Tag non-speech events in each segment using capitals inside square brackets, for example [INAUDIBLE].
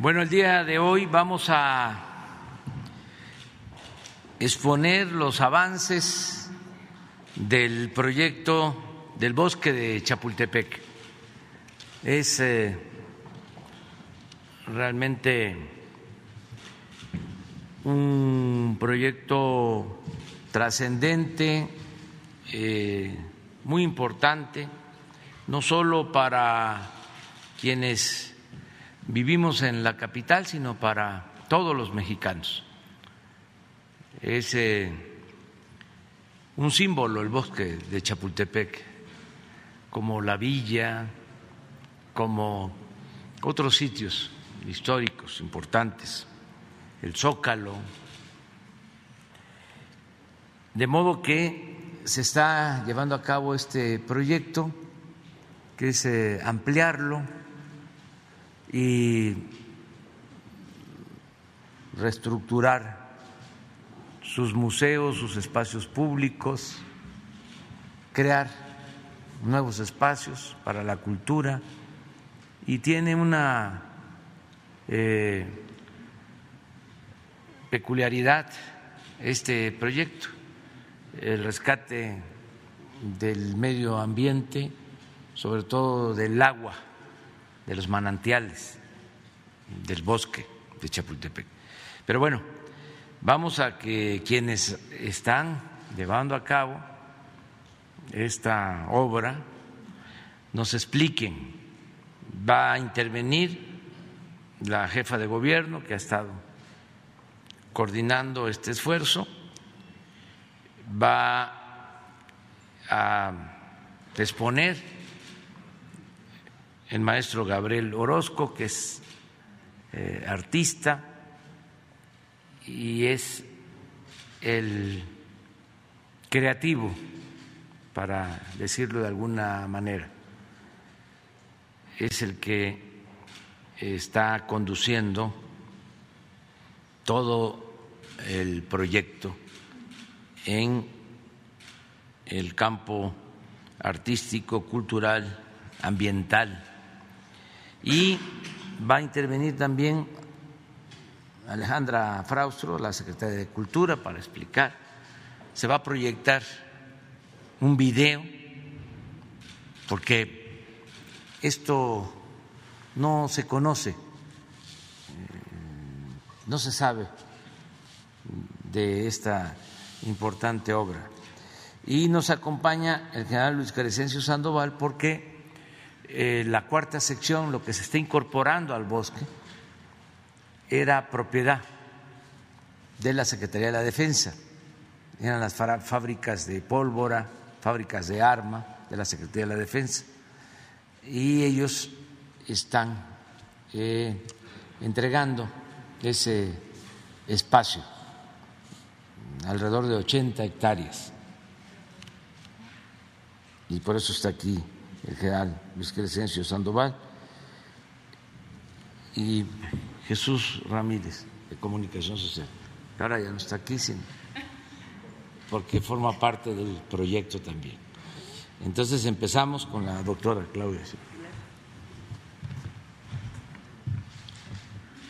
Bueno, el día de hoy vamos a exponer los avances del proyecto del bosque de Chapultepec. Es eh, realmente un proyecto trascendente, eh, muy importante, no solo para quienes vivimos en la capital, sino para todos los mexicanos. Es eh, un símbolo el bosque de Chapultepec, como la villa, como otros sitios históricos importantes, el Zócalo. De modo que se está llevando a cabo este proyecto, que es eh, ampliarlo y reestructurar sus museos, sus espacios públicos, crear nuevos espacios para la cultura. Y tiene una eh, peculiaridad este proyecto, el rescate del medio ambiente, sobre todo del agua, de los manantiales, del bosque de Chapultepec. Pero bueno, vamos a que quienes están llevando a cabo esta obra nos expliquen. Va a intervenir la jefa de gobierno que ha estado coordinando este esfuerzo, va a exponer el maestro Gabriel Orozco, que es eh, artista y es el creativo, para decirlo de alguna manera. Es el que está conduciendo todo el proyecto en el campo artístico, cultural, ambiental. Y va a intervenir también Alejandra Fraustro, la secretaria de Cultura, para explicar. Se va a proyectar un video, porque esto no se conoce, eh, no se sabe de esta importante obra. Y nos acompaña el general Luis Crescencio Sandoval porque eh, la cuarta sección, lo que se está incorporando al bosque, era propiedad de la Secretaría de la Defensa. Eran las fábricas de pólvora, fábricas de arma de la Secretaría de la Defensa. Y ellos están eh, entregando ese espacio, alrededor de 80 hectáreas. Y por eso está aquí el Luis Crescencio Sandoval. Y Jesús Ramírez, de Comunicación Social, ahora ya no está aquí, porque forma parte del proyecto también. Entonces empezamos con la doctora Claudia.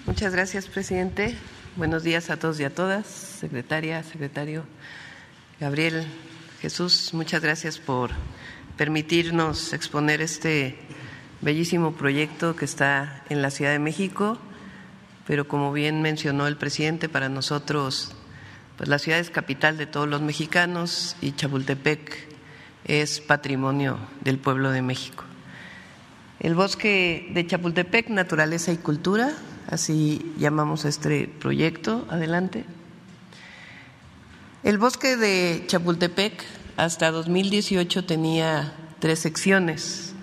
Muchas gracias, presidente. Buenos días a todos y a todas, secretaria, secretario Gabriel Jesús. Muchas gracias por permitirnos exponer este bellísimo proyecto que está en la Ciudad de México pero como bien mencionó el presidente, para nosotros pues la ciudad es capital de todos los mexicanos y Chapultepec es patrimonio del pueblo de México. El bosque de Chapultepec, naturaleza y cultura, así llamamos este proyecto. Adelante. El bosque de Chapultepec hasta 2018 tenía tres secciones.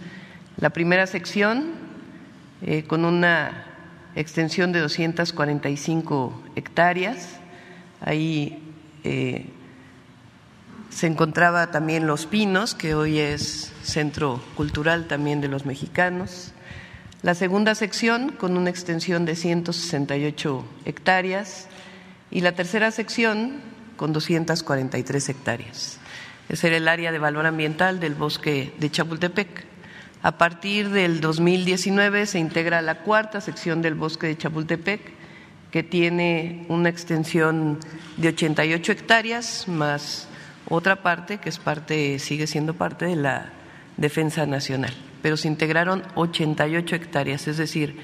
La primera sección, eh, con una extensión de 245 hectáreas. Ahí eh, se encontraba también Los Pinos, que hoy es centro cultural también de los mexicanos. La segunda sección con una extensión de 168 hectáreas y la tercera sección con 243 hectáreas. Era el área de valor ambiental del bosque de Chapultepec A partir del 2019 se integra la cuarta sección del bosque de Chapultepec, que tiene una extensión de 88 hectáreas, más otra parte que es parte, sigue siendo parte de la defensa nacional. Pero se integraron 88 hectáreas, es decir,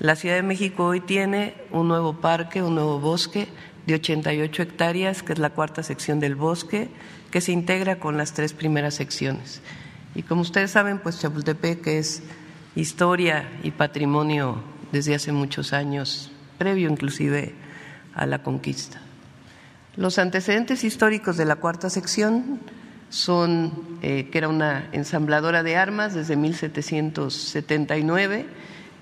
la Ciudad de México hoy tiene un nuevo parque, un nuevo bosque de 88 hectáreas, que es la cuarta sección del bosque, que se integra con las tres primeras secciones. Y como ustedes saben, pues Chapultepec es historia y patrimonio desde hace muchos años, previo inclusive a la conquista. Los antecedentes históricos de la cuarta sección son eh, que era una ensambladora de armas desde 1779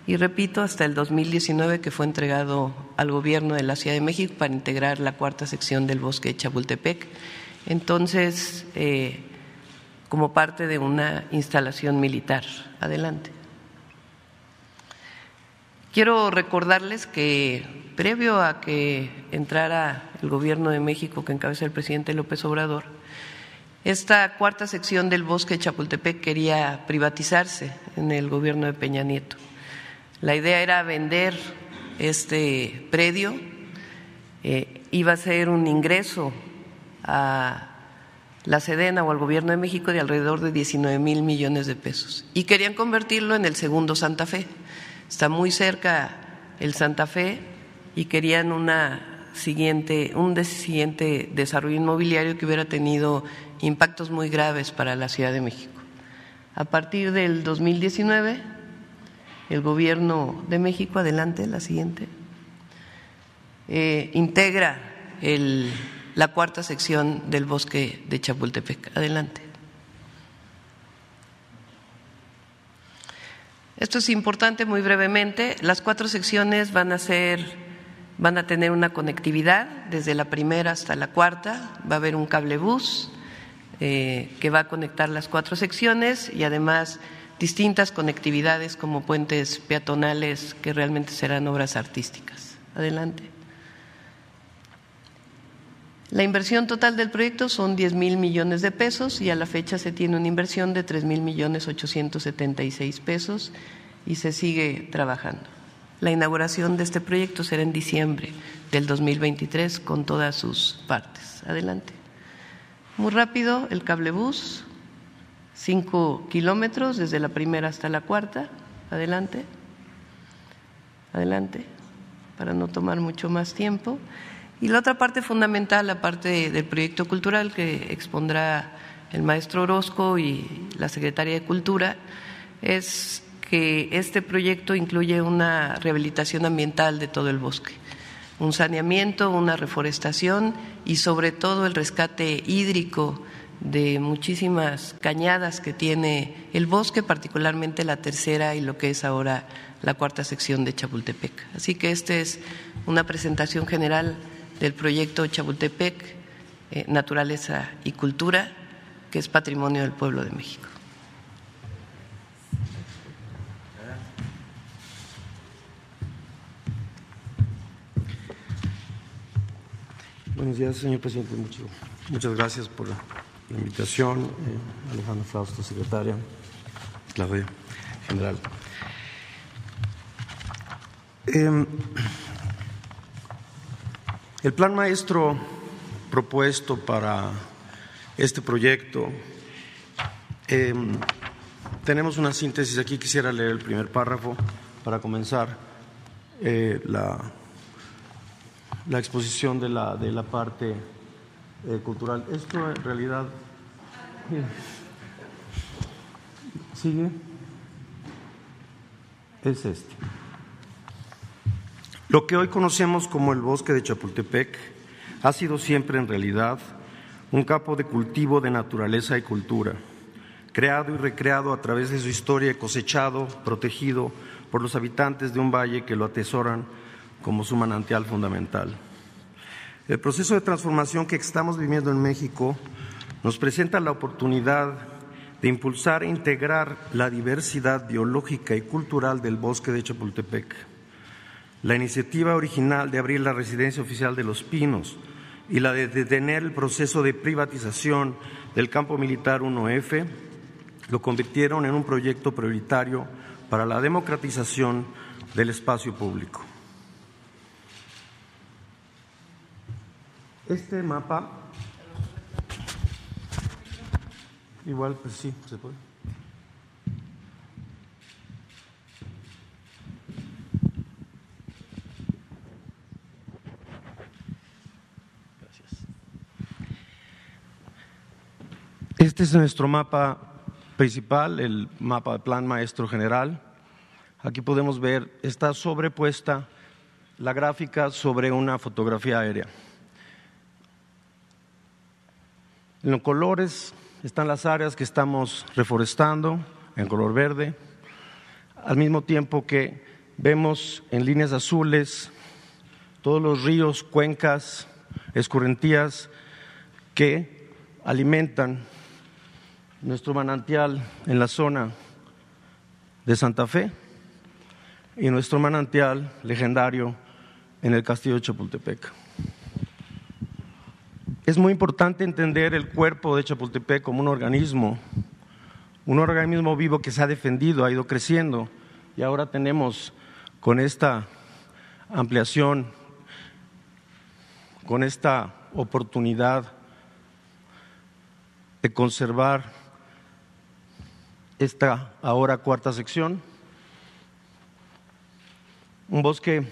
y repito, hasta el 2019 que fue entregado al gobierno de la Ciudad de México para integrar la cuarta sección del bosque de Chapultepec. Entonces, eh, como parte de una instalación militar. Adelante. Quiero recordarles que previo a que entrara el gobierno de México que encabeza el presidente López Obrador, esta cuarta sección del bosque de Chapultepec quería privatizarse en el gobierno de Peña Nieto. La idea era vender este predio, eh, iba a ser un ingreso a la Sedena o al Gobierno de México de alrededor de 19 mil millones de pesos y querían convertirlo en el segundo Santa Fe. Está muy cerca el Santa Fe y querían una siguiente, un siguiente desarrollo inmobiliario que hubiera tenido impactos muy graves para la Ciudad de México. A partir del 2019 el gobierno de México, adelante, la siguiente, eh, integra la cuarta sección del bosque de Chapultepec. Adelante. Esto es importante muy brevemente. Las cuatro secciones van a ser, van a tener una conectividad desde la primera hasta la cuarta. Va a haber un cable bus eh, que va a conectar las cuatro secciones y además distintas conectividades como puentes peatonales que realmente serán obras artísticas. Adelante. La inversión total del proyecto son 10 mil millones de pesos y a la fecha se tiene una inversión de 3 mil millones 876 pesos y se sigue trabajando. La inauguración de este proyecto será en diciembre del 2023 con todas sus partes. Adelante. Muy rápido, el cablebús, cinco kilómetros desde la primera hasta la cuarta. Adelante. Adelante, para no tomar mucho más tiempo. Y la otra parte fundamental, la parte del proyecto cultural que expondrá el maestro Orozco y la secretaria de Cultura, es que este proyecto incluye una rehabilitación ambiental de todo el bosque, un saneamiento, una reforestación y sobre todo el rescate hídrico de muchísimas cañadas que tiene el bosque, particularmente la tercera y lo que es ahora la cuarta sección de Chapultepec. Así que esta es una presentación general del proyecto Chapultepec, eh, Naturaleza y Cultura, que es patrimonio del pueblo de México. Buenos días, señor presidente. muchas gracias por la invitación, eh, Alejandro Fausto, secretaria, Claudia, general. Em, el plan maestro propuesto para este proyecto, em, tenemos una síntesis aquí, quisiera leer el primer párrafo para comenzar eh, la, la exposición de la, de la parte eh, cultural. Esto en realidad sigue es este. Lo que hoy conocemos como el bosque de Chapultepec ha sido siempre en realidad un campo de cultivo de naturaleza y cultura, creado y recreado a través de su historia, cosechado, protegido por los habitantes de un valle que lo atesoran como su manantial fundamental. El proceso de transformación que estamos viviendo en México nos presenta la oportunidad de impulsar e integrar la diversidad biológica y cultural del bosque de Chapultepec. La iniciativa original de abrir la residencia oficial de Los Pinos y la de detener el proceso de privatización del campo militar 1F lo convirtieron en un proyecto prioritario para la democratización del espacio público. Este mapa, igual, pues sí, se puede. Este es nuestro mapa principal, el mapa de plan maestro general. Aquí podemos ver, está sobrepuesta la gráfica sobre una fotografía aérea. En los colores están las áreas que estamos reforestando en color verde, al mismo tiempo que vemos en líneas azules todos los ríos, cuencas, escurrentías que alimentan nuestro manantial en la zona de Santa Fe y nuestro manantial legendario en el castillo de Chapultepec. Es muy importante entender el cuerpo de Chapultepec como un organismo, un organismo vivo que se ha defendido, ha ido creciendo y ahora tenemos con esta ampliación, con esta oportunidad de conservar esta ahora cuarta sección. Un bosque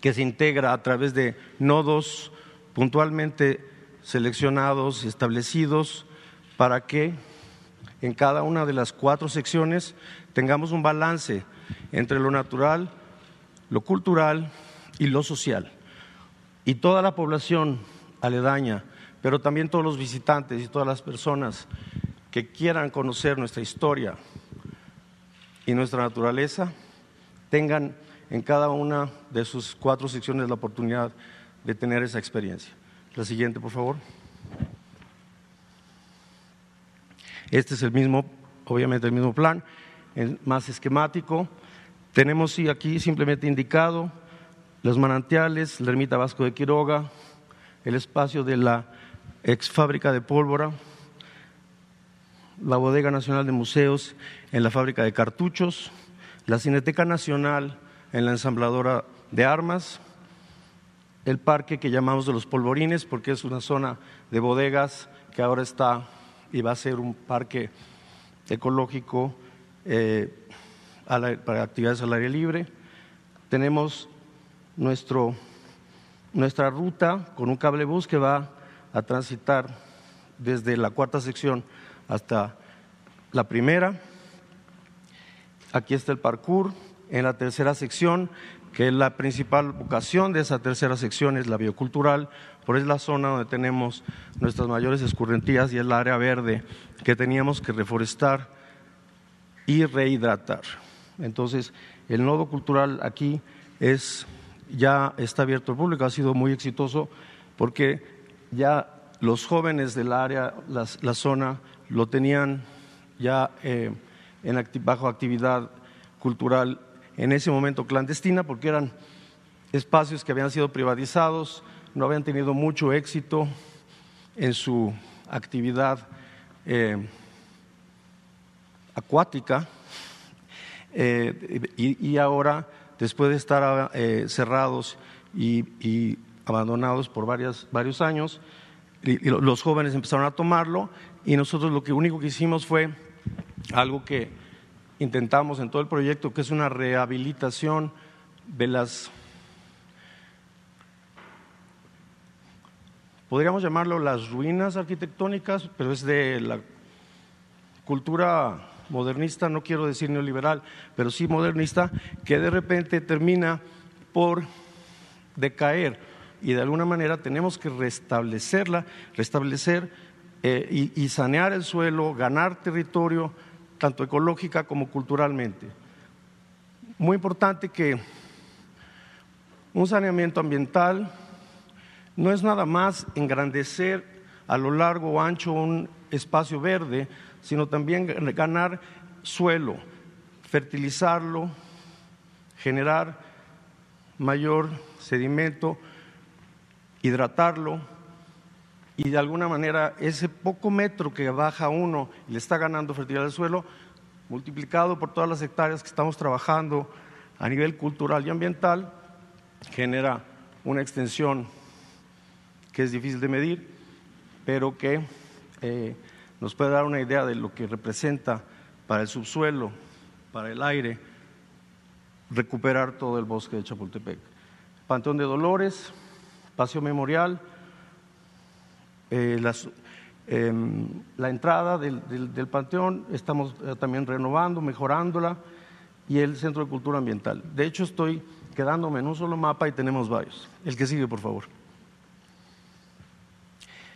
que se integra a través de nodos puntualmente seleccionados y establecidos para que en cada una de las cuatro secciones tengamos un balance entre lo natural, lo cultural y lo social. Y toda la población aledaña, pero también todos los visitantes y todas las personas que quieran conocer nuestra historia y nuestra naturaleza tengan en cada una de sus cuatro secciones la oportunidad de tener esa experiencia. La siguiente, por favor. Este es el mismo, obviamente el mismo plan, más esquemático. Tenemos aquí simplemente indicado los manantiales, la ermita Vasco de Quiroga, el espacio de la ex fábrica de pólvora, la Bodega Nacional de Museos en la fábrica de cartuchos, la Cineteca Nacional en la ensambladora de armas, el parque que llamamos de los polvorines porque es una zona de bodegas que ahora está y va a ser un parque ecológico eh, para actividades al aire libre. Tenemos nuestro, nuestra ruta con un cable bus que va a transitar desde la cuarta sección hasta la primera. Aquí está el parkour. En la tercera sección, que es la principal vocación de esa tercera sección, es la biocultural, por es la zona donde tenemos nuestras mayores escurrentías y es la área verde que teníamos que reforestar y rehidratar. Entonces, el nodo cultural aquí es ya está abierto al público, ha sido muy exitoso porque ya los jóvenes del área, la zona, lo tenían ya eh, bajo actividad cultural en ese momento clandestina porque eran espacios que habían sido privatizados, no habían tenido mucho éxito en su actividad eh, acuática eh, y, ahora, después de estar cerrados y, abandonados por varios años, los jóvenes empezaron a tomarlo y nosotros lo único que hicimos fue algo que intentamos en todo el proyecto, que es una rehabilitación de las, podríamos llamarlo las ruinas arquitectónicas, pero es de la cultura modernista, no quiero decir neoliberal, pero sí modernista, que de repente termina por decaer. Y de alguna manera tenemos que restablecerla, restablecer eh, y, sanear el suelo, ganar territorio, tanto ecológica como culturalmente. Muy importante que un saneamiento ambiental no es nada más engrandecer a lo largo o ancho un espacio verde, sino también ganar suelo, fertilizarlo, generar mayor sedimento, hidratarlo, y de alguna manera ese poco metro que baja uno y le está ganando fertilidad al suelo, multiplicado por todas las hectáreas que estamos trabajando a nivel cultural y ambiental, genera una extensión que es difícil de medir, pero que eh, nos puede dar una idea de lo que representa para el subsuelo, para el aire, recuperar todo el bosque de Chapultepec. Panteón de Dolores, Paseo Memorial, eh, em, la entrada del, panteón, estamos eh, también renovando, mejorándola, y el Centro de Cultura Ambiental. De hecho, estoy quedándome en un solo mapa y tenemos varios. El que sigue, por favor.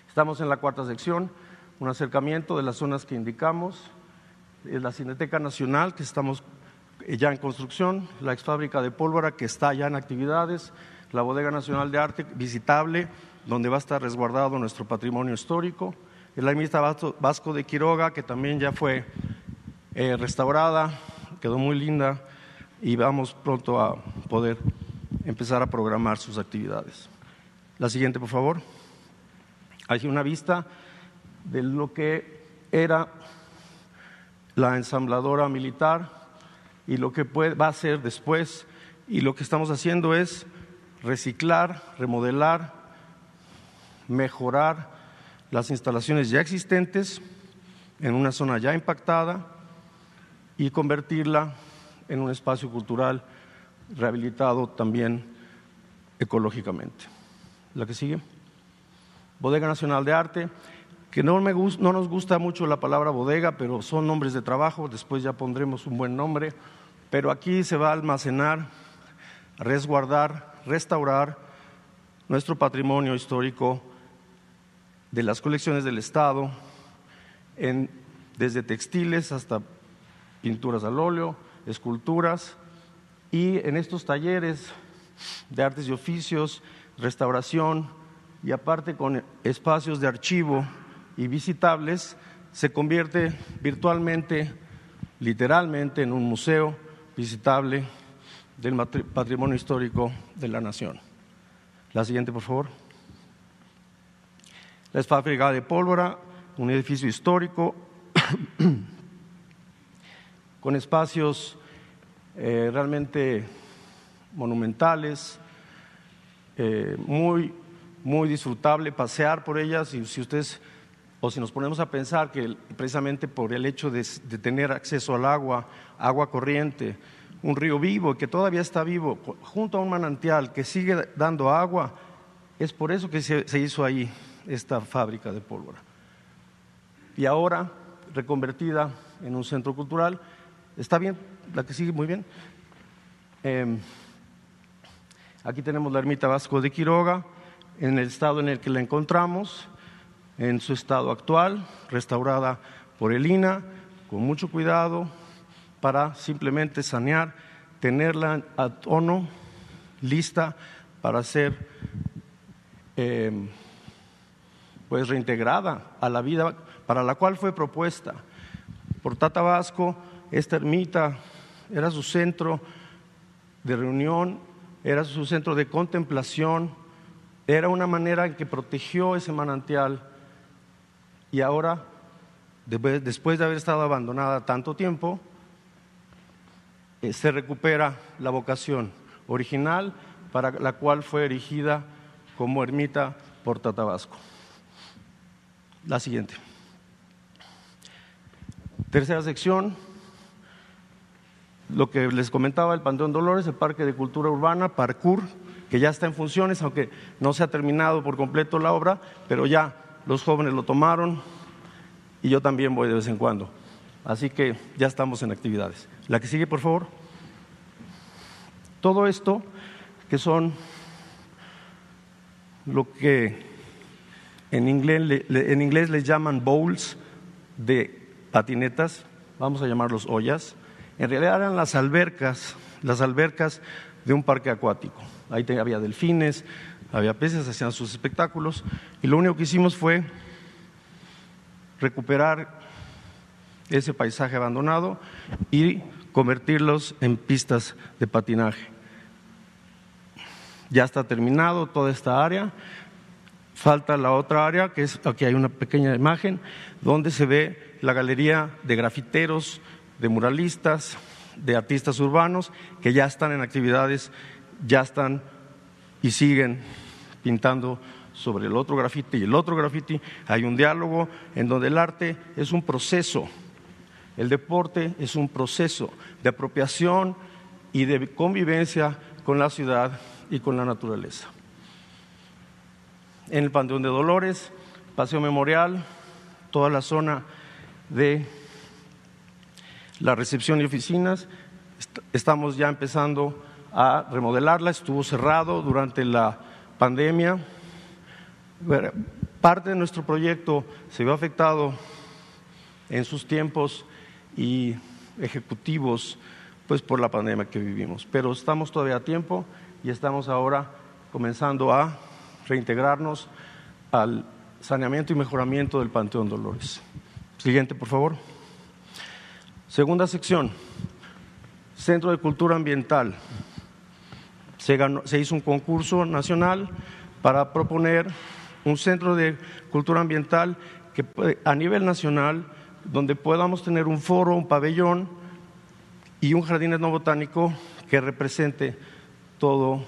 Estamos en la cuarta sección, un acercamiento de las zonas que indicamos, la Cineteca Nacional, que estamos eh, ya en construcción, la ex fábrica de pólvora, que está ya en actividades, la Bodega Nacional de Arte, visitable, donde va a estar resguardado nuestro patrimonio histórico, la ermita Vasco de Quiroga, que también ya fue eh, restaurada, quedó muy linda y vamos pronto a poder empezar a programar sus actividades. La siguiente, por favor. Hay una vista de lo que era la ensambladora militar y lo que va a ser después. Y lo que estamos haciendo es reciclar, remodelar, mejorar las instalaciones ya existentes en una zona ya impactada y convertirla en un espacio cultural rehabilitado también ecológicamente. La que sigue. Bodega Nacional de Arte, que no, me no nos gusta mucho la palabra bodega, pero son nombres de trabajo, después ya pondremos un buen nombre, pero aquí se va a almacenar, resguardar, restaurar nuestro patrimonio histórico de las colecciones del Estado, desde textiles hasta pinturas al óleo, esculturas, y en estos talleres de artes y oficios, restauración, y aparte con espacios de archivo y visitables, se convierte virtualmente, literalmente, en un museo visitable del patrimonio histórico de la nación. La siguiente, por favor. La fábrica de pólvora, un edificio histórico [COUGHS] con espacios eh, realmente monumentales, eh, muy muy disfrutable pasear por ellas. Y si ustedes o si nos ponemos a pensar que precisamente por el hecho de, tener acceso al agua, agua corriente, un río vivo que todavía está vivo, junto a un manantial que sigue dando agua, es por eso que se, se hizo ahí esta fábrica de pólvora. Y ahora, reconvertida en un centro cultural, está bien, la que sigue muy bien. Em, aquí tenemos la ermita Vasco de Quiroga en el estado en el que la encontramos, en su estado actual, restaurada por el INA, con mucho cuidado, para simplemente sanear, tenerla a tono, lista para ser eh, pues reintegrada a la vida para la cual fue propuesta. Por Tata Vasco, esta ermita era su centro de reunión, era su centro de contemplación, era una manera en que protegió ese manantial y ahora, después de haber estado abandonada tanto tiempo, eh, se recupera la vocación original para la cual fue erigida como ermita por Tatabasco. La siguiente. Tercera sección, lo que les comentaba, el Panteón Dolores, el Parque de Cultura Urbana, Parkour, que ya está en funciones, aunque no se ha terminado por completo la obra, pero ya los jóvenes lo tomaron y yo también voy de vez en cuando. Así que ya estamos en actividades. La que sigue, por favor. Todo esto, que son lo que en inglés, en inglés les llaman bowls de patinetas, vamos a llamarlos ollas, en realidad eran las albercas, las albercas de un parque acuático. Ahí había delfines, había peces, hacían sus espectáculos. Y lo único que hicimos fue recuperar ese paisaje abandonado y convertirlos en pistas de patinaje. Ya está terminado toda esta área. Falta la otra área, que es aquí hay una pequeña imagen, donde se ve la galería de grafiteros, de muralistas, de artistas urbanos que ya están en actividades, ya están y siguen pintando sobre el otro grafiti y el otro grafiti. Hay un diálogo en donde el arte es un proceso, el deporte es un proceso de apropiación y de convivencia con la ciudad y con la naturaleza. En el Panteón de Dolores, Paseo Memorial, toda la zona de la recepción y oficinas, estamos ya empezando a remodelarla, estuvo cerrado durante la pandemia. Parte de nuestro proyecto se vio afectado en sus tiempos y ejecutivos pues por la pandemia que vivimos, pero estamos todavía a tiempo y estamos ahora comenzando a reintegrarnos al saneamiento y mejoramiento del Panteón Dolores. Siguiente, por favor. Segunda sección, Centro de Cultura Ambiental se, hizo un concurso nacional para proponer un centro de cultura ambiental que a nivel nacional donde podamos tener un foro, un pabellón y un jardín etnobotánico que represente todo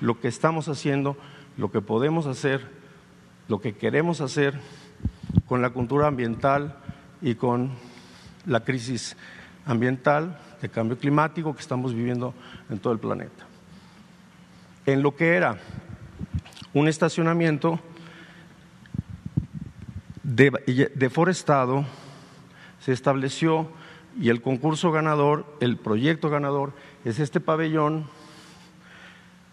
lo que estamos haciendo, lo que podemos hacer, lo que queremos hacer con la cultura ambiental y con la crisis ambiental de cambio climático que estamos viviendo en todo el planeta. En lo que era un estacionamiento deforestado, se estableció y el concurso ganador, el proyecto ganador, es este pabellón,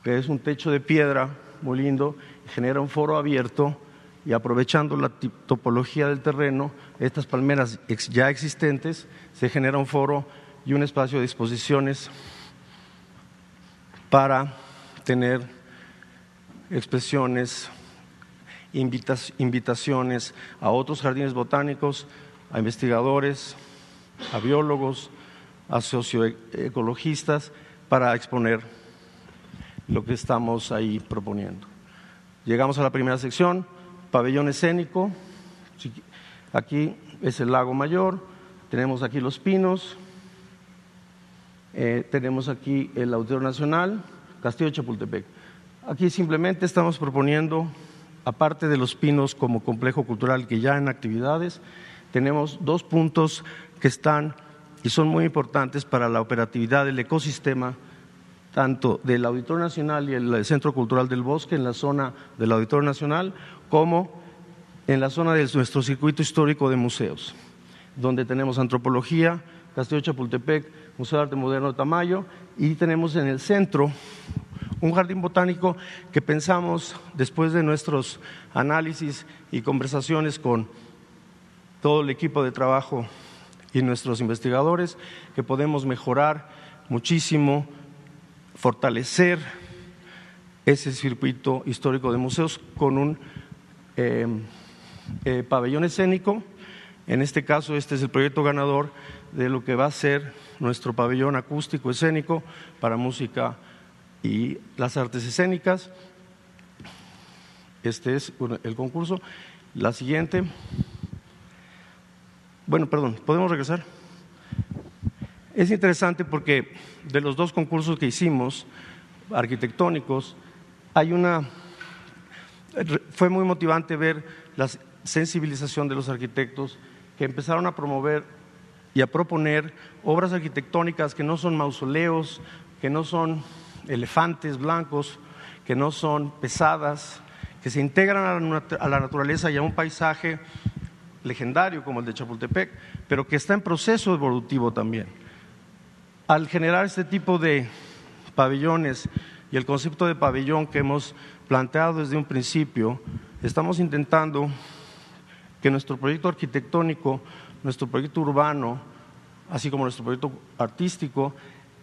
que es un techo de piedra muy lindo, genera un foro abierto y aprovechando la topología del terreno, estas palmeras ya existentes, se genera un foro y un espacio de exposiciones para tener expresiones, invitaciones a otros jardines botánicos, a investigadores, a biólogos, a socioecologistas para exponer lo que estamos ahí proponiendo. Llegamos a la primera sección, pabellón escénico. Aquí es el lago mayor, tenemos aquí los pinos, eh, tenemos aquí el Auditorio Nacional, Castillo de Chapultepec. Aquí simplemente estamos proponiendo, aparte de los pinos como complejo cultural que ya en actividades, tenemos dos puntos que están y son muy importantes para la operatividad del ecosistema, tanto del Auditorio Nacional y el Centro Cultural del Bosque en la zona del Auditorio Nacional, como en la zona de nuestro circuito histórico de museos, donde tenemos antropología, Castillo Chapultepec, Museo de Arte Moderno de Tamayo, y tenemos en el centro un jardín botánico que pensamos, después de nuestros análisis y conversaciones con todo el equipo de trabajo y nuestros investigadores, que podemos mejorar muchísimo, fortalecer ese circuito histórico de museos con un eh, eh, pabellón escénico. En este caso, este es el proyecto ganador de lo que va a ser nuestro pabellón acústico escénico para música y las artes escénicas. Este es el concurso. La siguiente. Bueno, perdón, ¿podemos regresar? Es interesante porque de los dos concursos que hicimos, arquitectónicos, hay una... Fue muy motivante ver la sensibilización de los arquitectos que empezaron a promover y a proponer obras arquitectónicas que no son mausoleos, que no son elefantes blancos, que no son pesadas, que se integran a la naturaleza y a un paisaje legendario como el de Chapultepec, pero que está en proceso evolutivo también. Al generar este tipo de pabellones y el concepto de pabellón que hemos planteado desde un principio, estamos intentando que nuestro proyecto arquitectónico nuestro proyecto urbano, así como nuestro proyecto artístico,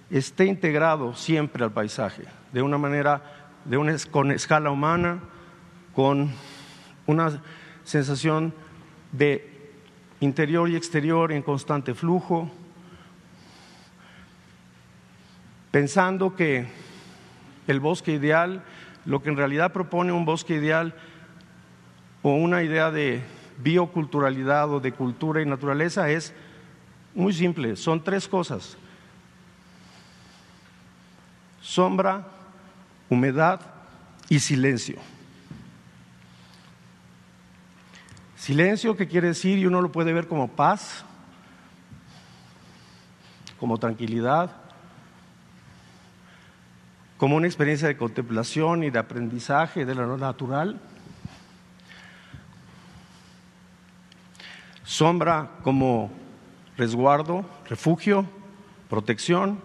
esté integrado siempre al paisaje, de una manera, de una, con escala humana, con una sensación de interior y exterior en constante flujo, pensando que el bosque ideal, lo que en realidad propone un bosque ideal, o una idea de bioculturalidad o de cultura y naturaleza es muy simple, son tres cosas. Sombra, humedad y silencio. Silencio que quiere decir, y uno lo puede ver como paz, como tranquilidad, como una experiencia de contemplación y de aprendizaje de lo natural. Sombra como resguardo, refugio, protección.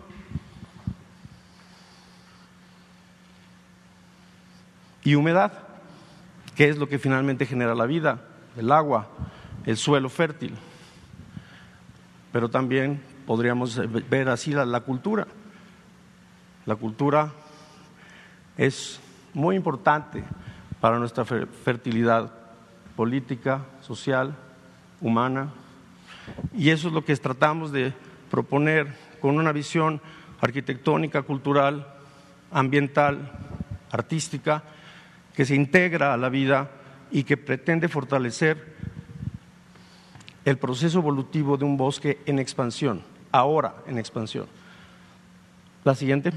Y humedad, que es lo que finalmente genera la vida, el agua, el suelo fértil. Pero también podríamos ver así la, la cultura. La cultura es muy importante para nuestra fertilidad política, social, humana. Y eso es lo que tratamos de proponer con una visión arquitectónica, cultural, ambiental, artística, que se integra a la vida y que pretende fortalecer el proceso evolutivo de un bosque en expansión, ahora en expansión. La siguiente.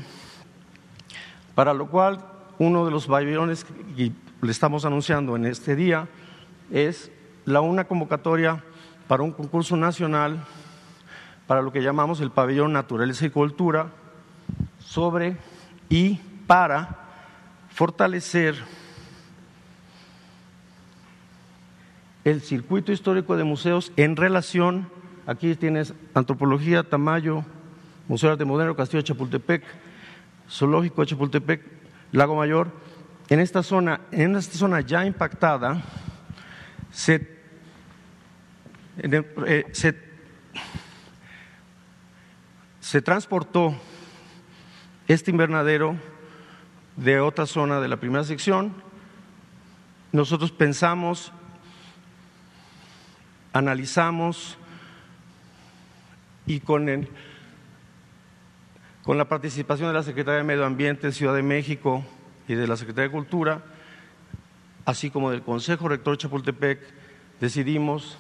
Para lo cual, uno de los pabellones que le estamos anunciando en este día es la una convocatoria para un concurso nacional para lo que llamamos el pabellón Naturaleza y Cultura sobre y para fortalecer el circuito histórico de museos en relación, aquí tienes Antropología, Tamayo, Museo de Arte Moderno, Castillo de Chapultepec, Zoológico de Chapultepec, Lago Mayor, en esta zona, en esta zona ya impactada, eh, se, se transportó este invernadero de otra zona de la primera sección. Nosotros pensamos, analizamos y con, el, con la participación de la Secretaría de Medio Ambiente, Ciudad de México y de la Secretaría de Cultura, así como del Consejo Rector Chapultepec, decidimos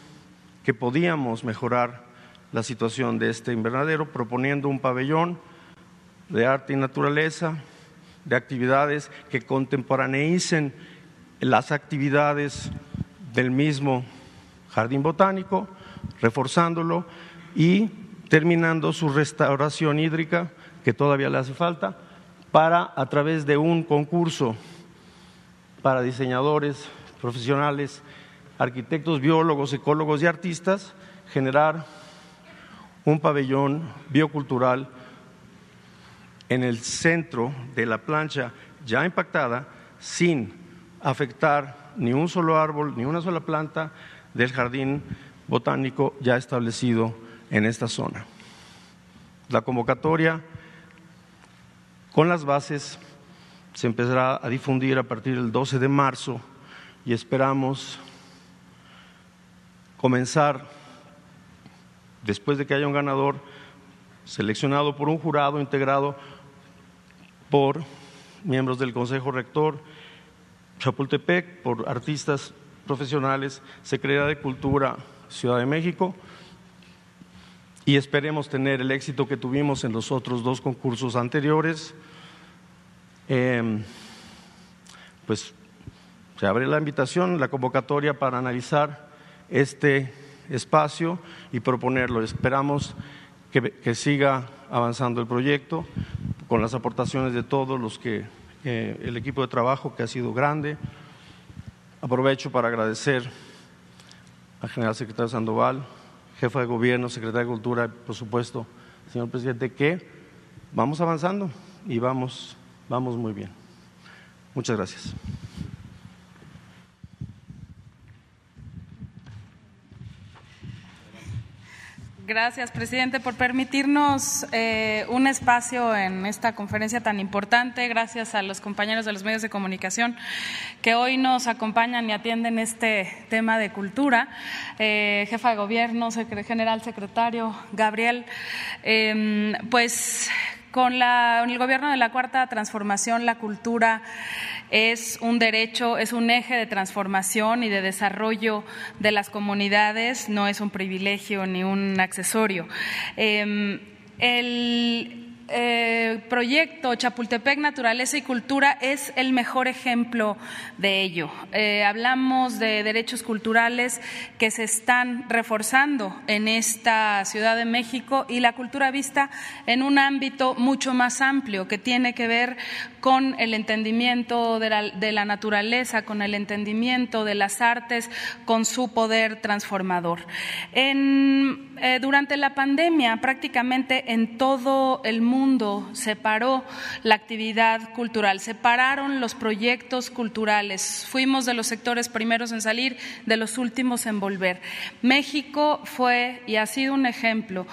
que podíamos mejorar la situación de este invernadero proponiendo un pabellón de arte y naturaleza, de actividades que contemporaneicen las actividades del mismo jardín botánico, reforzándolo y terminando su restauración hídrica, que todavía le hace falta, para, a través de un concurso para diseñadores profesionales arquitectos, biólogos, ecólogos y artistas, generar un pabellón biocultural en el centro de la plancha ya impactada sin afectar ni un solo árbol, ni una sola planta del jardín botánico ya establecido en esta zona. La convocatoria con las bases se empezará a difundir a partir del 12 de marzo y esperamos comenzar, después de que haya un ganador, seleccionado por un jurado integrado por miembros del Consejo Rector, Chapultepec, por artistas profesionales, Secretaría de Cultura, Ciudad de México, y esperemos tener el éxito que tuvimos en los otros dos concursos anteriores. Em, pues se abre la invitación, la convocatoria para analizar este espacio y proponerlo. Esperamos que, siga avanzando el proyecto con las aportaciones de todos los que, eh, el equipo de trabajo que ha sido grande. Aprovecho para agradecer al general secretario Sandoval, jefa de gobierno, secretario de Cultura, por supuesto, señor presidente, que vamos avanzando y vamos, vamos muy bien. Muchas gracias. Gracias, presidente, por permitirnos eh, un espacio en esta conferencia tan importante. Gracias a los compañeros de los medios de comunicación que hoy nos acompañan y atienden este tema de cultura. Eh, jefa de gobierno, general secretario, Gabriel, em, pues con, el gobierno de la Cuarta Transformación, la cultura es un derecho, es un eje de transformación y de desarrollo de las comunidades, no es un privilegio ni un accesorio. Em, el, eh, proyecto Chapultepec Naturaleza y Cultura es el mejor ejemplo de ello. Eh, hablamos de derechos culturales que se están reforzando en esta Ciudad de México y la cultura vista en un ámbito mucho más amplio que tiene que ver con el entendimiento de la, naturaleza, con el entendimiento de las artes, con su poder transformador. Eh, durante la pandemia prácticamente en todo el mundo se paró la actividad cultural, se pararon los proyectos culturales. Fuimos de los sectores primeros en salir, de los últimos en volver. México fue y ha sido un ejemplo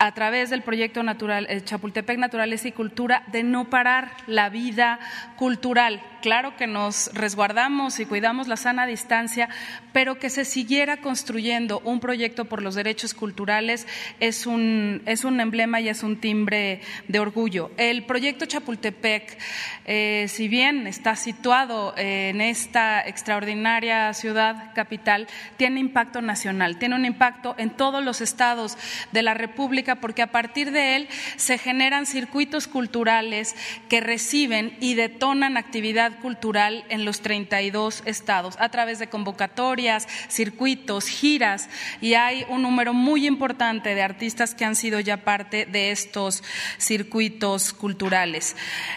a través del proyecto natural, eh, Chapultepec Naturaleza y Cultura, de no parar la vida cultural. Claro que nos resguardamos y cuidamos la sana distancia, pero que se siguiera construyendo un proyecto por los derechos culturales es un, es un emblema y es un timbre de orgullo. El proyecto Chapultepec, eh, si bien está situado en esta extraordinaria ciudad capital, tiene impacto nacional, tiene un impacto en todos los estados de la República porque a partir de él se generan circuitos culturales que reciben y detonan actividad cultural en los 32 estados a través de convocatorias, circuitos, giras y hay un número muy importante de artistas que han sido ya parte de estos circuitos culturales.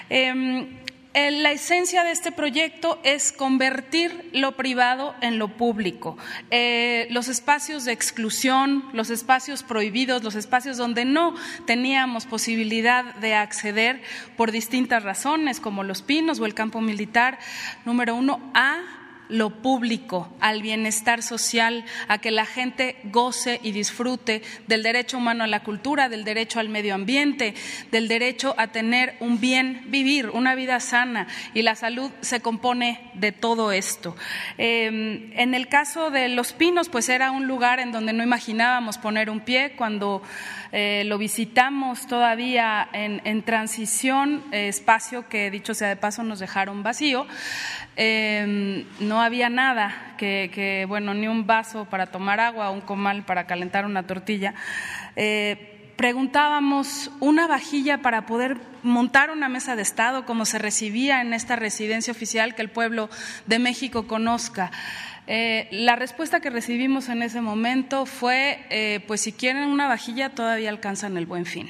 Em, la esencia de este proyecto es convertir lo privado en lo público. Eh, los espacios de exclusión, los espacios prohibidos, los espacios donde no teníamos posibilidad de acceder por distintas razones, como los pinos o el campo militar, número uno, a lo público, al bienestar social, a que la gente goce y disfrute del derecho humano a la cultura, del derecho al medio ambiente, del derecho a tener un bien vivir, una vida sana. Y la salud se compone de todo esto. Em, en el caso de Los Pinos, pues era un lugar en donde no imaginábamos poner un pie cuando eh, lo visitamos todavía en, transición, eh, espacio que dicho sea de paso nos dejaron vacío. Em, no había nada, que, bueno, ni un vaso para tomar agua, un comal para calentar una tortilla. Eh, preguntábamos una vajilla para poder montar una mesa de Estado como se recibía en esta residencia oficial que el pueblo de México conozca. Eh, la respuesta que recibimos en ese momento fue, eh, pues si quieren una vajilla todavía alcanzan el buen fin.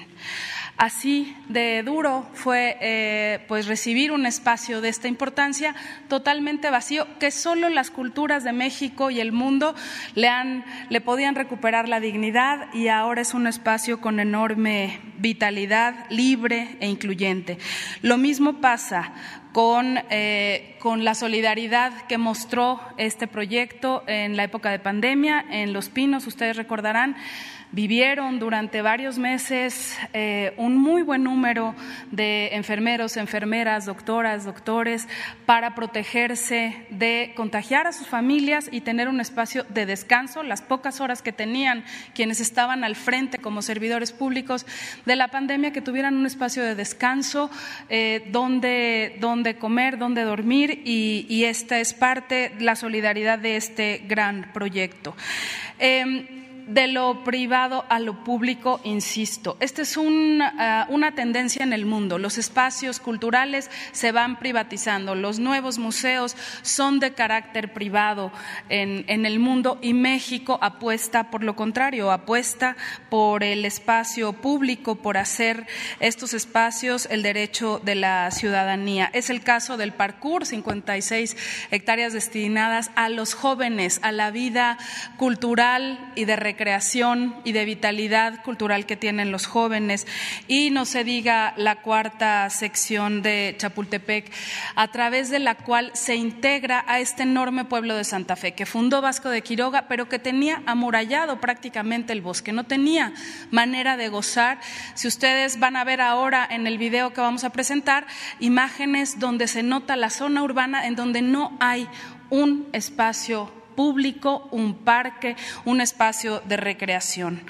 Así de duro fue eh, pues recibir un espacio de esta importancia totalmente vacío que solo las culturas de México y el mundo le, han, le podían recuperar la dignidad y ahora es un espacio con enorme vitalidad, libre e incluyente. Lo mismo pasa con, eh, con, la solidaridad que mostró este proyecto en la época de pandemia en Los Pinos, ustedes recordarán, vivieron durante varios meses eh, un muy buen número de enfermeros, enfermeras, doctoras, doctores, para protegerse de contagiar a sus familias y tener un espacio de descanso, las pocas horas que tenían quienes estaban al frente como servidores públicos de la pandemia, que tuvieran un espacio de descanso eh, donde, donde comer, donde dormir y, esta es parte, de la solidaridad de este gran proyecto. Em, de lo privado a lo público, insisto. Esta es una, una, tendencia en el mundo. Los espacios culturales se van privatizando, los nuevos museos son de carácter privado en, en el mundo y México apuesta por lo contrario, apuesta por el espacio público, por hacer estos espacios el derecho de la ciudadanía. Es el caso del parkour, 56 hectáreas destinadas a los jóvenes, a la vida cultural y de creación y de vitalidad cultural que tienen los jóvenes. Y no se diga la cuarta sección de Chapultepec, a través de la cual se integra a este enorme pueblo de Santa Fe, que fundó Vasco de Quiroga, pero que tenía amurallado prácticamente el bosque, no tenía manera de gozar. Si ustedes van a ver ahora en el video que vamos a presentar, imágenes donde se nota la zona urbana en donde no hay un espacio público, un parque, un espacio de recreación.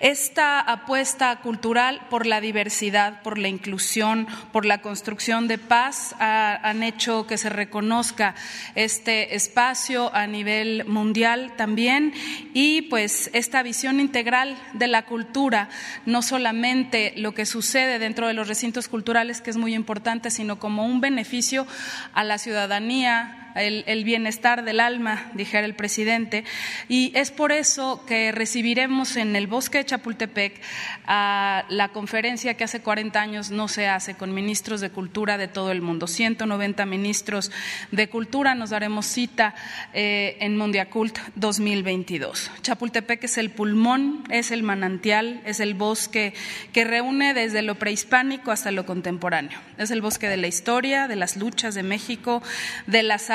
Esta apuesta cultural por la diversidad, por la inclusión, por la construcción de paz han hecho que se reconozca este espacio a nivel mundial también y pues esta visión integral de la cultura, no solamente lo que sucede dentro de los recintos culturales, que es muy importante, sino como un beneficio a la ciudadanía, el, bienestar del alma, dijera el presidente, y es por eso que recibiremos en el bosque de Chapultepec a la conferencia que hace 40 años no se hace con ministros de cultura de todo el mundo, 190 ministros de cultura, nos daremos cita eh, en Mundiacult 2022. Chapultepec es el pulmón, es el manantial, es el bosque que reúne desde lo prehispánico hasta lo contemporáneo, es el bosque de la historia, de las luchas de México, de las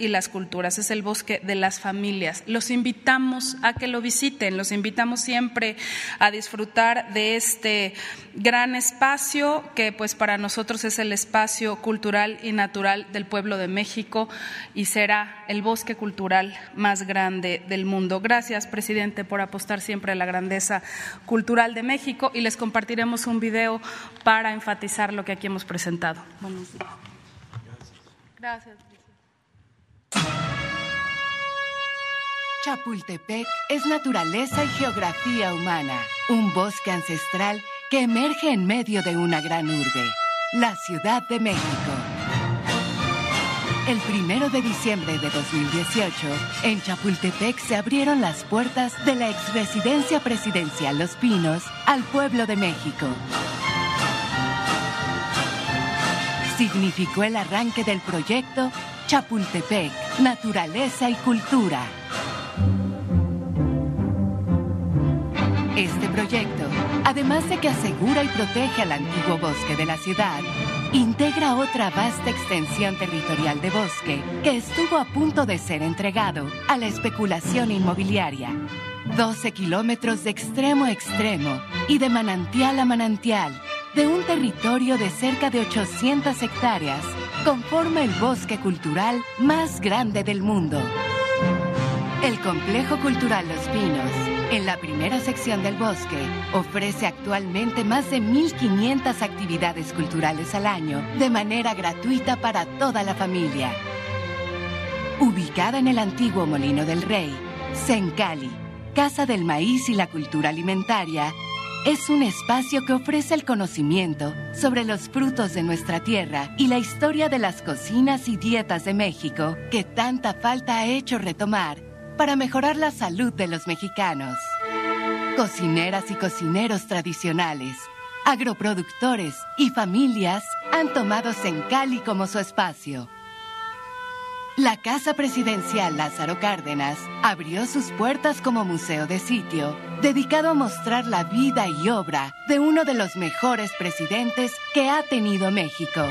y las culturas, es el bosque de las familias. Los invitamos a que lo visiten, los invitamos siempre a disfrutar de este gran espacio que pues para nosotros es el espacio cultural y natural del pueblo de México y será el bosque cultural más grande del mundo. Gracias, presidente, por apostar siempre a la grandeza cultural de México y les compartiremos un video para enfatizar lo que aquí hemos presentado. Buenos días. Gracias. Chapultepec es naturaleza y geografía humana, un bosque ancestral que emerge en medio de una gran urbe, la Ciudad de México. El primero de diciembre de 2018, en Chapultepec se abrieron las puertas de la exresidencia presidencial Los Pinos al pueblo de México. Significó el arranque del proyecto Chapultepec, Naturaleza y Cultura. Además de que asegura y protege al antiguo bosque de la ciudad, integra otra vasta extensión territorial de bosque que estuvo a punto de ser entregado a la especulación inmobiliaria. 12 kilómetros de extremo a extremo y de manantial a manantial, de un territorio de cerca de 800 hectáreas conforma el bosque cultural más grande del mundo. El Complejo Cultural Los Pinos, en la primera sección del bosque, ofrece actualmente más de 1.500 actividades culturales al año de manera gratuita para toda la familia. Ubicada en el antiguo Molino del Rey, Sencali, Casa del Maíz y la Cultura Alimentaria, es un espacio que ofrece el conocimiento sobre los frutos de nuestra tierra y la historia de las cocinas y dietas de México que tanta falta ha hecho retomar para mejorar la salud de los mexicanos. Cocineras y cocineros tradicionales, agroproductores y familias han tomado Sencali como su espacio la Casa Presidencial Lázaro Cárdenas abrió sus puertas como museo de sitio, dedicado a mostrar la vida y obra de uno de los mejores presidentes que ha tenido México.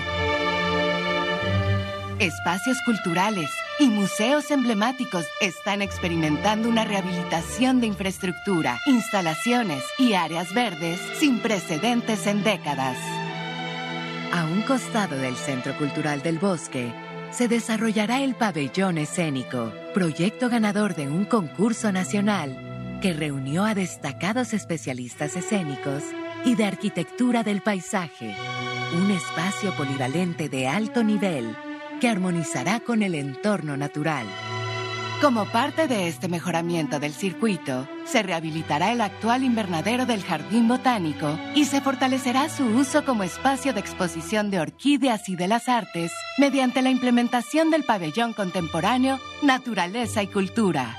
Espacios culturales y museos emblemáticos están experimentando una rehabilitación de infraestructura, instalaciones y áreas verdes sin precedentes en décadas. A un costado del Centro Cultural del Bosque, se desarrollará el pabellón escénico, proyecto ganador de un concurso nacional que reunió a destacados especialistas escénicos y de arquitectura del paisaje, un espacio polivalente de alto nivel que armonizará con el entorno natural. Como parte de este mejoramiento del circuito, se rehabilitará el actual invernadero del Jardín Botánico y se fortalecerá su uso como espacio de exposición de orquídeas y de las artes mediante la implementación del pabellón contemporáneo Naturaleza y Cultura.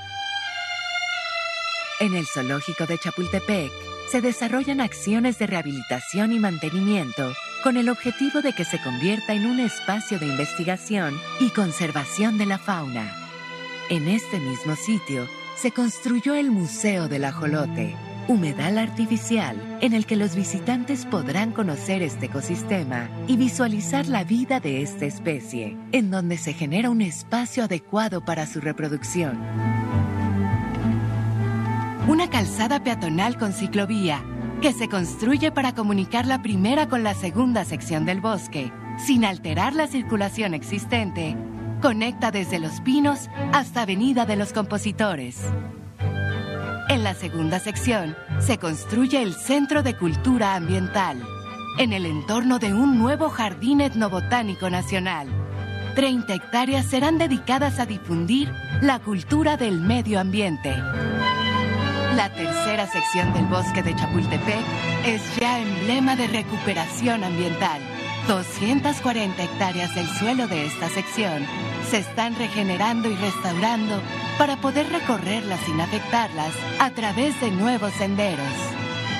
En el zoológico de Chapultepec se desarrollan acciones de rehabilitación y mantenimiento con el objetivo de que se convierta en un espacio de investigación y conservación de la fauna. En este mismo sitio se construyó el Museo del Ajolote, humedal artificial en el que los visitantes podrán conocer este ecosistema y visualizar la vida de esta especie, en donde se genera un espacio adecuado para su reproducción. Una calzada peatonal con ciclovía que se construye para comunicar la primera con la segunda sección del bosque, sin alterar la circulación existente conecta desde Los Pinos hasta Avenida de los Compositores. En la segunda sección se construye el Centro de Cultura Ambiental, en el entorno de un nuevo Jardín Etnobotánico Nacional. 30 hectáreas serán dedicadas a difundir la cultura del medio ambiente. La tercera sección del bosque de Chapultepec es ya emblema de recuperación ambiental. 240 hectáreas del suelo de esta sección se están regenerando y restaurando para poder recorrerlas sin afectarlas a través de nuevos senderos.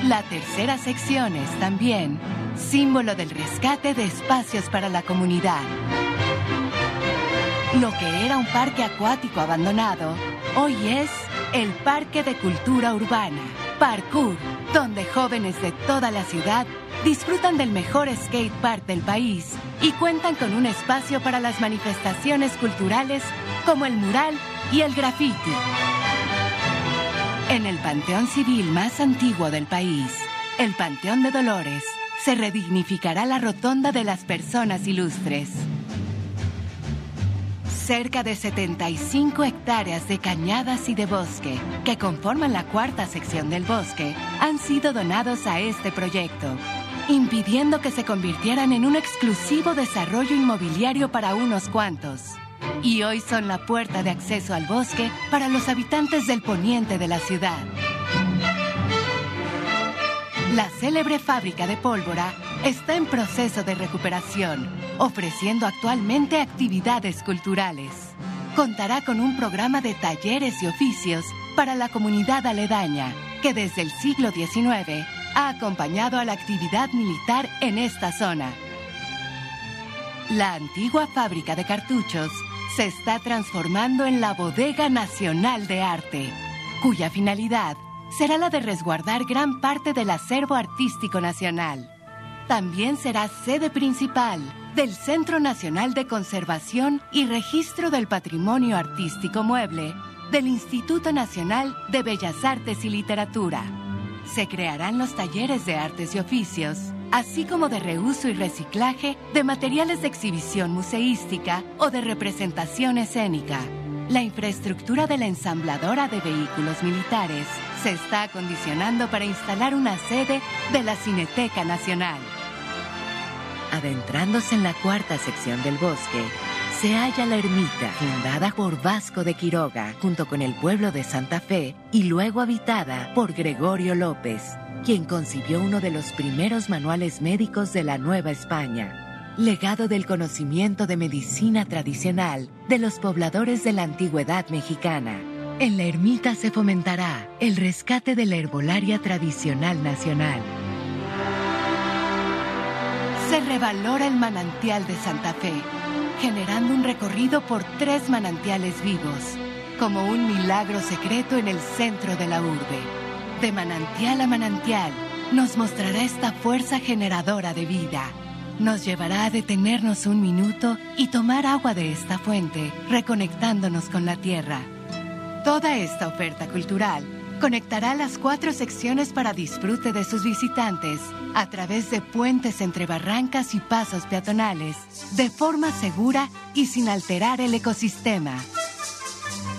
La tercera sección es también símbolo del rescate de espacios para la comunidad. Lo que era un parque acuático abandonado, hoy es el Parque de Cultura Urbana, Parkour, donde jóvenes de toda la ciudad disfrutan del mejor skate park del país y cuentan con un espacio para las manifestaciones culturales como el mural y el graffiti. En el panteón civil más antiguo del país, el Panteón de Dolores, se redignificará la rotonda de las personas ilustres. Cerca de 75 hectáreas de cañadas y de bosque, que conforman la cuarta sección del bosque, han sido donados a este proyecto, impidiendo que se convirtieran en un exclusivo desarrollo inmobiliario para unos cuantos. Y hoy son la puerta de acceso al bosque para los habitantes del poniente de la ciudad. La célebre fábrica de pólvora está en proceso de recuperación, ofreciendo actualmente actividades culturales. Contará con un programa de talleres y oficios para la comunidad aledaña, que desde el siglo XIX ha acompañado a la actividad militar en esta zona. La antigua fábrica de cartuchos se está transformando en la Bodega Nacional de Arte, cuya finalidad será la de resguardar gran parte del acervo artístico nacional. También será sede principal del Centro Nacional de Conservación y Registro del Patrimonio Artístico Mueble del Instituto Nacional de Bellas Artes y Literatura. Se crearán los talleres de artes y oficios, así como de reuso y reciclaje de materiales de exhibición museística o de representación escénica. La infraestructura de la ensambladora de vehículos militares se está acondicionando para instalar una sede de la Cineteca Nacional. Adentrándose en la cuarta sección del bosque, se halla la ermita, fundada por Vasco de Quiroga, junto con el pueblo de Santa Fe, y luego habitada por Gregorio López, quien concibió uno de los primeros manuales médicos de la Nueva España, legado del conocimiento de medicina tradicional de los pobladores de la antigüedad mexicana. En la ermita se fomentará el rescate de la herbolaria tradicional nacional. Se revalora el manantial de Santa Fe, generando un recorrido por tres manantiales vivos, como un milagro secreto en el centro de la urbe. De manantial a manantial, nos mostrará esta fuerza generadora de vida. Nos llevará a detenernos un minuto y tomar agua de esta fuente, reconectándonos con la tierra. Toda esta oferta cultural conectará las cuatro secciones para disfrute de sus visitantes a través de puentes entre barrancas y pasos peatonales, de forma segura y sin alterar el ecosistema.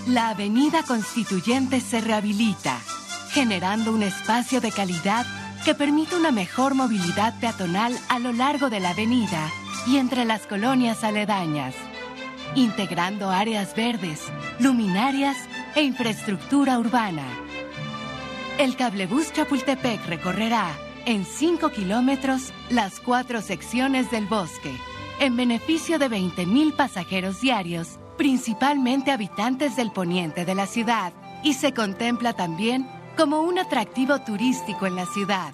La avenida constituyente se rehabilita, generando un espacio de calidad que permite una mejor movilidad peatonal a lo largo de la avenida y entre las colonias aledañas, integrando áreas verdes, luminarias e infraestructura urbana. El cablebús Chapultepec recorrerá en 5 kilómetros las cuatro secciones del bosque, en beneficio de 20.000 pasajeros diarios, principalmente habitantes del poniente de la ciudad, y se contempla también como un atractivo turístico en la ciudad.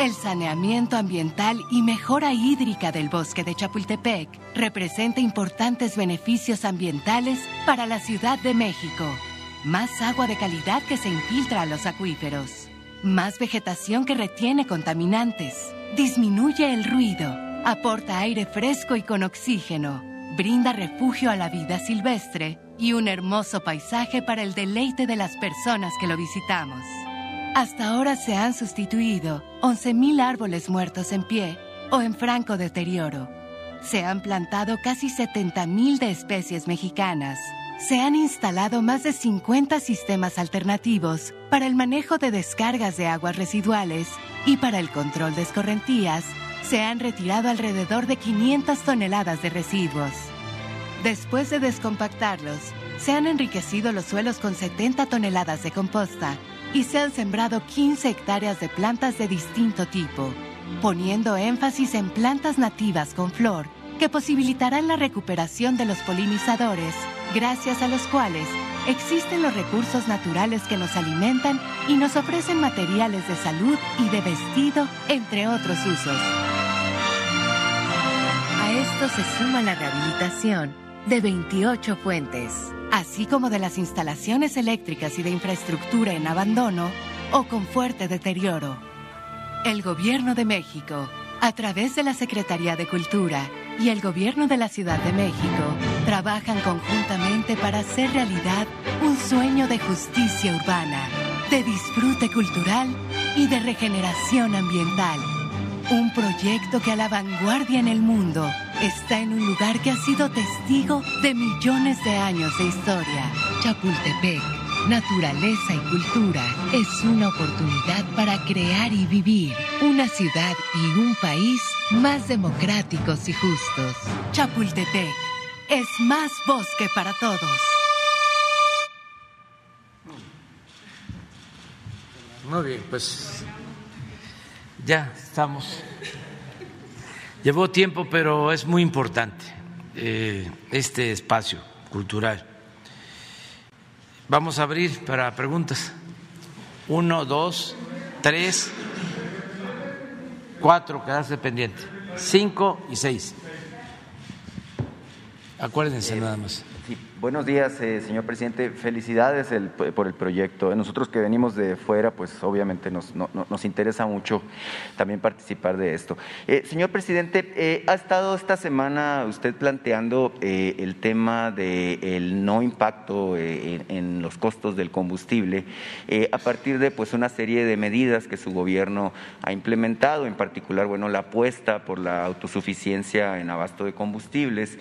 El saneamiento ambiental y mejora hídrica del bosque de Chapultepec representa importantes beneficios ambientales para la Ciudad de México. Más agua de calidad que se infiltra a los acuíferos. Más vegetación que retiene contaminantes. Disminuye el ruido. Aporta aire fresco y con oxígeno. Brinda refugio a la vida silvestre y un hermoso paisaje para el deleite de las personas que lo visitamos. Hasta ahora se han sustituido 11.000 árboles muertos en pie o en franco deterioro. Se han plantado casi 70.000 de especies mexicanas. Se han instalado más de 50 sistemas alternativos para el manejo de descargas de aguas residuales y para el control de escorrentías. Se han retirado alrededor de 500 toneladas de residuos. Después de descompactarlos, se han enriquecido los suelos con 70 toneladas de composta y se han sembrado 15 hectáreas de plantas de distinto tipo, poniendo énfasis en plantas nativas con flor que posibilitarán la recuperación de los polinizadores, gracias a los cuales existen los recursos naturales que nos alimentan y nos ofrecen materiales de salud y de vestido, entre otros usos. A esto se suma la rehabilitación de 28 fuentes, así como de las instalaciones eléctricas y de infraestructura en abandono o con fuerte deterioro. El Gobierno de México, a través de la Secretaría de Cultura y el Gobierno de la Ciudad de México, trabajan conjuntamente para hacer realidad un sueño de justicia urbana, de disfrute cultural y de regeneración ambiental. Un proyecto que a la vanguardia en el mundo está en un lugar que ha sido testigo de millones de años de historia. Chapultepec, naturaleza y cultura es una oportunidad para crear y vivir una ciudad y un país más democráticos y justos. Chapultepec es más bosque para todos. Muy bien, pues ya estamos. Llevó tiempo, pero es muy importante eh, este espacio cultural. Vamos a abrir para preguntas. Uno, dos, tres, cuatro, quedarse pendiente. Cinco y seis. Acuérdense nada más. Buenos días, eh, señor presidente. Felicidades el- por el proyecto. Nosotros que venimos de fuera, pues obviamente nos, no- no- nos interesa mucho también participar de esto. Eh, señor presidente, eh, ha estado esta semana usted planteando eh, el tema del no impacto en, los costos del combustible a partir de pues una serie de medidas que su gobierno ha implementado, en particular, bueno, la apuesta por la autosuficiencia en abasto de combustibles,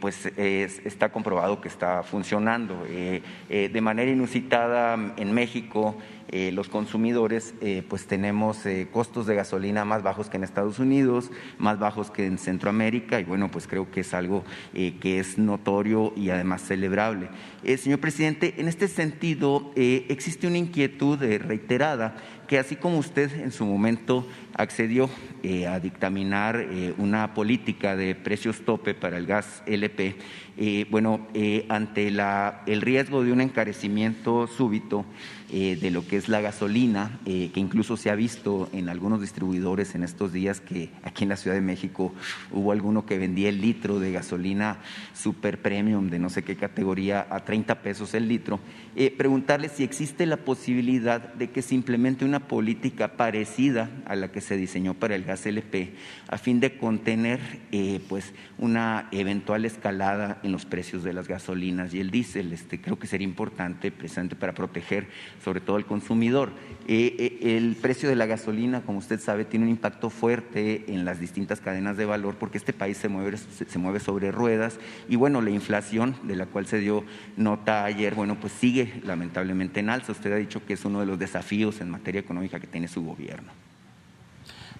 pues es- está comprobado que está funcionando. Eh, eh, de manera inusitada en México, eh, los consumidores pues tenemos costos de gasolina más bajos que en Estados Unidos, más bajos que en Centroamérica y bueno, pues creo que es algo que es notorio y además celebrable. Señor presidente, en este sentido existe una inquietud reiterada que así como usted en su momento accedió eh, a dictaminar eh, una política de precios tope para el gas LP, eh, bueno, ante el riesgo de un encarecimiento súbito de lo que es la gasolina, que incluso se ha visto en algunos distribuidores en estos días que aquí en la Ciudad de México hubo alguno que vendía el litro de gasolina super premium de no sé qué categoría a 30 pesos el litro, eh, preguntarle si existe la posibilidad de que se implemente una política parecida a la que se diseñó para el gas LP a fin de contener eh, pues una eventual escalada en los precios de las gasolinas y el diésel. Este, creo que sería importante precisamente para proteger sobre todo al consumidor. Eh, eh, el precio de la gasolina, como usted sabe, tiene un impacto fuerte en las distintas cadenas de valor porque este país se mueve, se, mueve sobre ruedas y bueno, la inflación de la cual se dio nota ayer, bueno, pues sigue lamentablemente en alza. Usted ha dicho que es uno de los desafíos en materia económica que tiene su gobierno.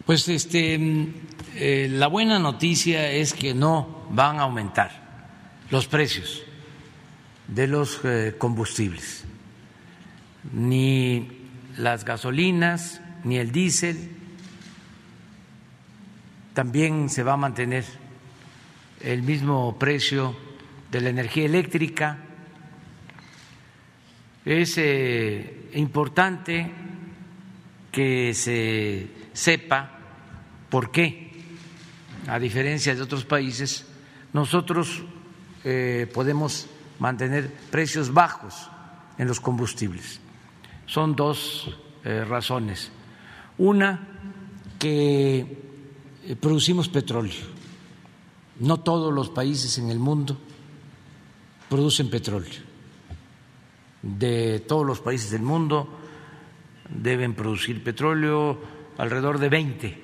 Pues este, mm, eh, la buena noticia es que no van a aumentar los precios de los combustibles, ni las gasolinas, ni el diésel. También se va a mantener el mismo precio de la energía eléctrica. Es eh, importante que se sepa por qué, a diferencia de otros países, nosotros eh, podemos mantener precios bajos en los combustibles. Son dos eh, razones. Una, que eh, producimos petróleo. No todos los países en el mundo producen petróleo. De todos los países del mundo deben producir petróleo alrededor de 20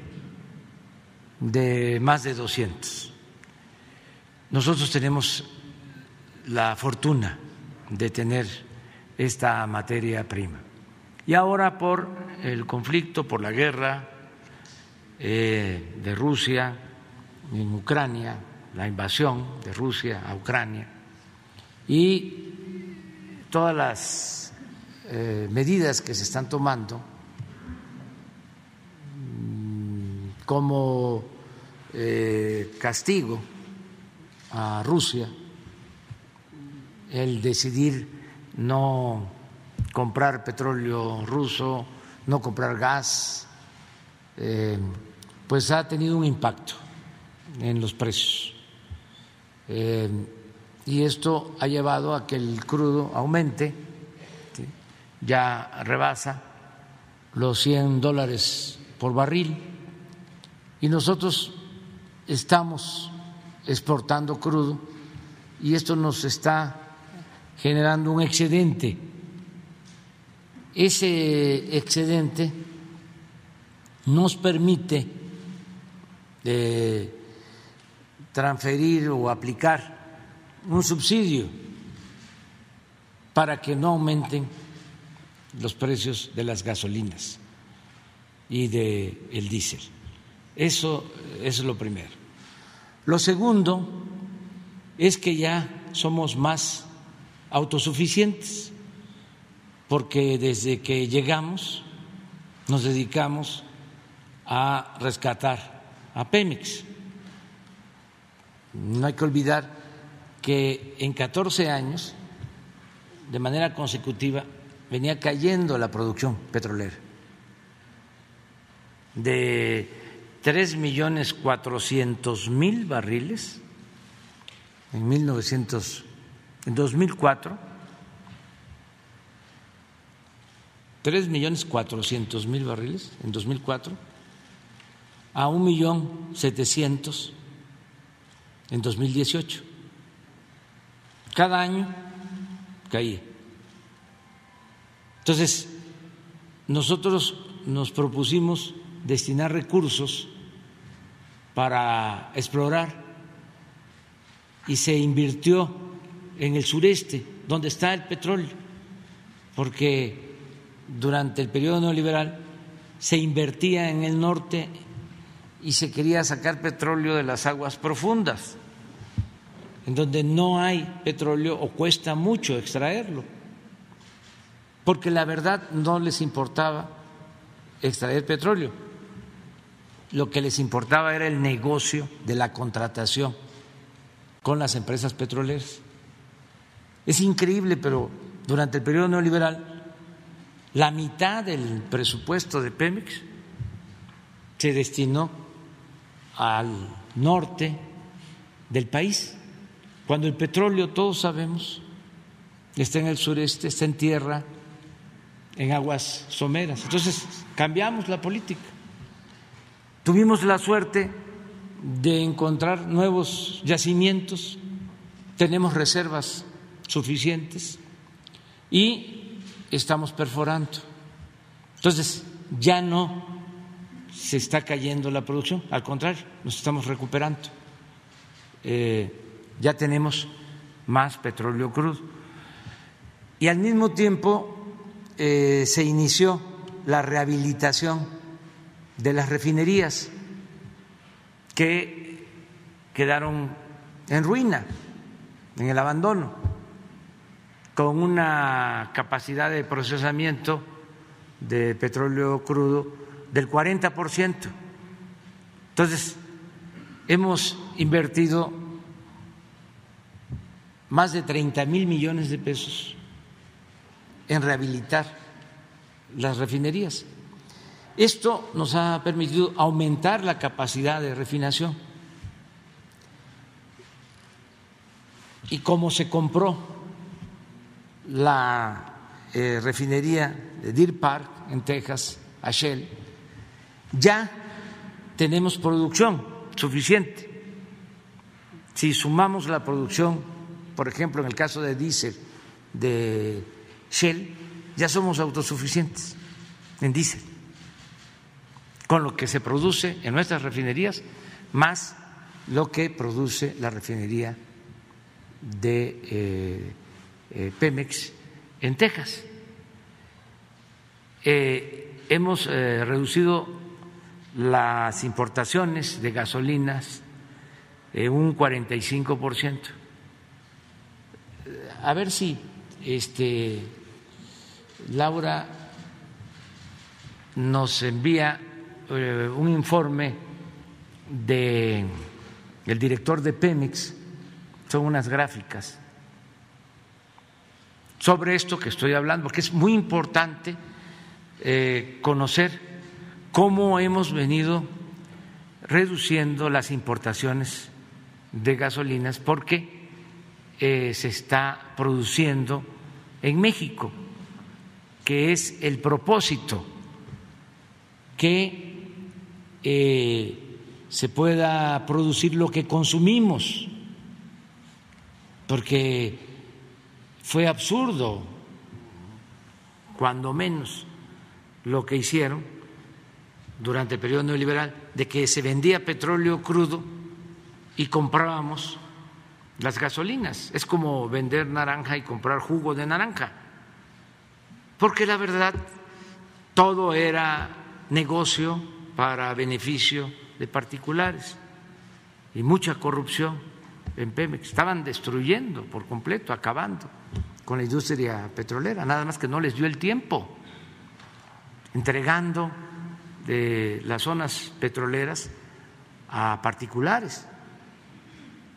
de más de 200. nosotros tenemos la fortuna de tener esta materia prima. Y ahora por el conflicto, por la guerra eh, de Rusia en Ucrania, la invasión de Rusia a Ucrania y todas las eh, medidas que se están tomando mm, como eh, castigo a Rusia, el decidir no comprar petróleo ruso, no comprar gas, eh, pues ha tenido un impacto en los precios. Eh, y esto ha llevado a que el crudo aumente, ya rebasa los 100 dólares por barril, y nosotros estamos exportando crudo y esto nos está generando un excedente. Ese excedente nos permite eh, transferir o aplicar un subsidio para que no aumenten los precios de las gasolinas y del el diésel. Eso es lo primero. Lo segundo es que ya somos más autosuficientes, porque desde que llegamos nos dedicamos a rescatar a Pemex. No hay que olvidar que en 14 años, de manera consecutiva, venía cayendo la producción petrolera de tres millones cuatrocientos mil barriles en 1900, en 2004, tres millones cuatrocientos mil barriles en 2004 a un millón setecientos en 2018. Cada año caía. Entonces, nosotros nos propusimos destinar recursos para explorar y se invirtió en el sureste, donde está el petróleo, porque durante el periodo neoliberal se invertía en el norte y se quería sacar petróleo de las aguas profundas, en donde no hay petróleo o cuesta mucho extraerlo, porque la verdad no les importaba extraer petróleo, lo que les importaba era el negocio de la contratación con las empresas petroleras. Es increíble, pero durante el periodo neoliberal, la mitad del presupuesto de Pemex se destinó al norte del país, cuando el petróleo, todos sabemos, está en el sureste, está en tierra, en aguas someras. Entonces, cambiamos la política. Tuvimos la suerte de encontrar nuevos yacimientos, tenemos reservas suficientes y estamos perforando. Entonces, ya no se está cayendo la producción, al contrario, nos estamos recuperando. Eh, ya tenemos más petróleo crudo. Y al mismo tiempo eh, se inició la rehabilitación de las refinerías que quedaron en ruina, en el abandono, con una capacidad de procesamiento de petróleo crudo del 40%. Entonces, hemos invertido más de 30 mil millones de pesos en rehabilitar las refinerías. Esto nos ha permitido aumentar la capacidad de refinación. Y como se compró la eh, refinería de Deer Park en Texas a Shell, ya tenemos producción suficiente. Si sumamos la producción, por ejemplo, en el caso de diésel de Shell, ya somos autosuficientes en diésel con lo que se produce en nuestras refinerías, más lo que produce la refinería de eh, Pemex en Texas. Eh, hemos reducido las importaciones de gasolinas en un 45 por ciento. A ver si este, Laura nos envía un informe de director de Pemex, son unas gráficas sobre esto que estoy hablando, porque es muy importante eh, conocer cómo hemos venido reduciendo las importaciones de gasolinas, porque eh, se está produciendo en México, que es el propósito que eh, se pueda producir lo que consumimos, porque fue absurdo, cuando menos, lo que hicieron durante el periodo neoliberal, de que se vendía petróleo crudo y comprábamos las gasolinas. Es como vender naranja y comprar jugo de naranja, porque la verdad todo era negocio para beneficio de particulares y mucha corrupción en Pemex. Estaban destruyendo por completo, acabando con la industria petrolera, nada más que no les dio el tiempo, entregando las zonas petroleras a particulares.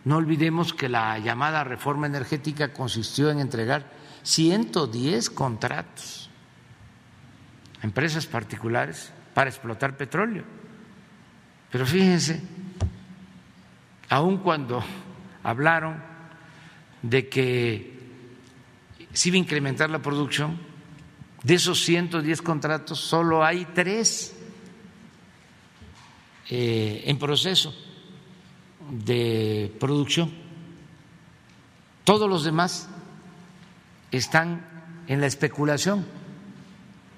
No olvidemos que la llamada reforma energética consistió en entregar 110 contratos a empresas particulares para explotar petróleo. Pero fíjense, aun cuando hablaron de que se iba a incrementar la producción, de esos 110 contratos solo hay tres eh, en proceso de producción. Todos los demás están en la especulación.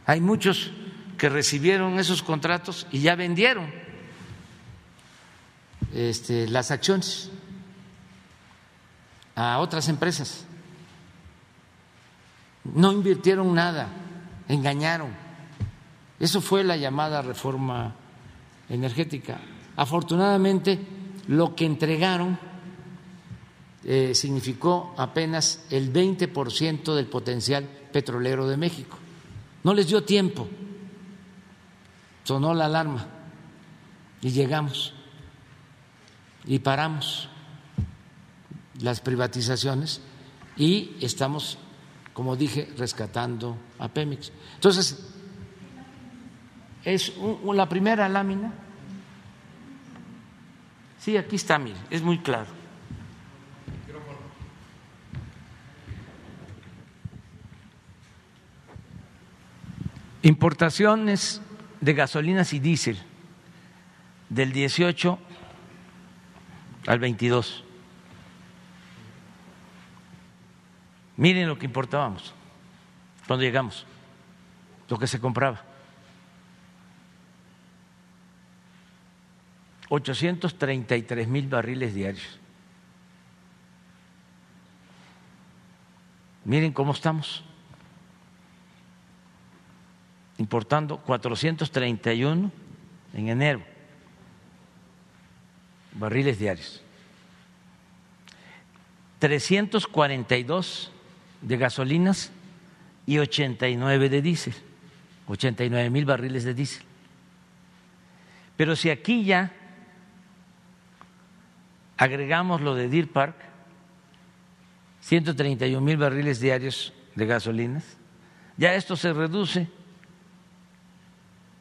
Hay muchos que recibieron esos contratos y ya vendieron este, las acciones a otras empresas. No invirtieron nada, engañaron. Eso fue la llamada reforma energética. Afortunadamente, lo que entregaron eh, significó apenas el 20% del potencial petrolero de México. No les dio tiempo. Sonó la alarma y llegamos y paramos las privatizaciones y estamos, como dije, rescatando a Pemex. Entonces, es la primera lámina. Sí, aquí está, mire, es muy claro. Importaciones de gasolinas y diésel del 18 al 22. Miren lo que importábamos cuando llegamos, lo que se compraba. 833 mil barriles diarios. Miren cómo estamos. Importando 431 en enero barriles diarios. 342 de gasolinas y 89 de diésel, 89 mil barriles de diésel. Pero si aquí ya agregamos lo de Deer Park, 131 mil barriles diarios de gasolinas, ya esto se reduce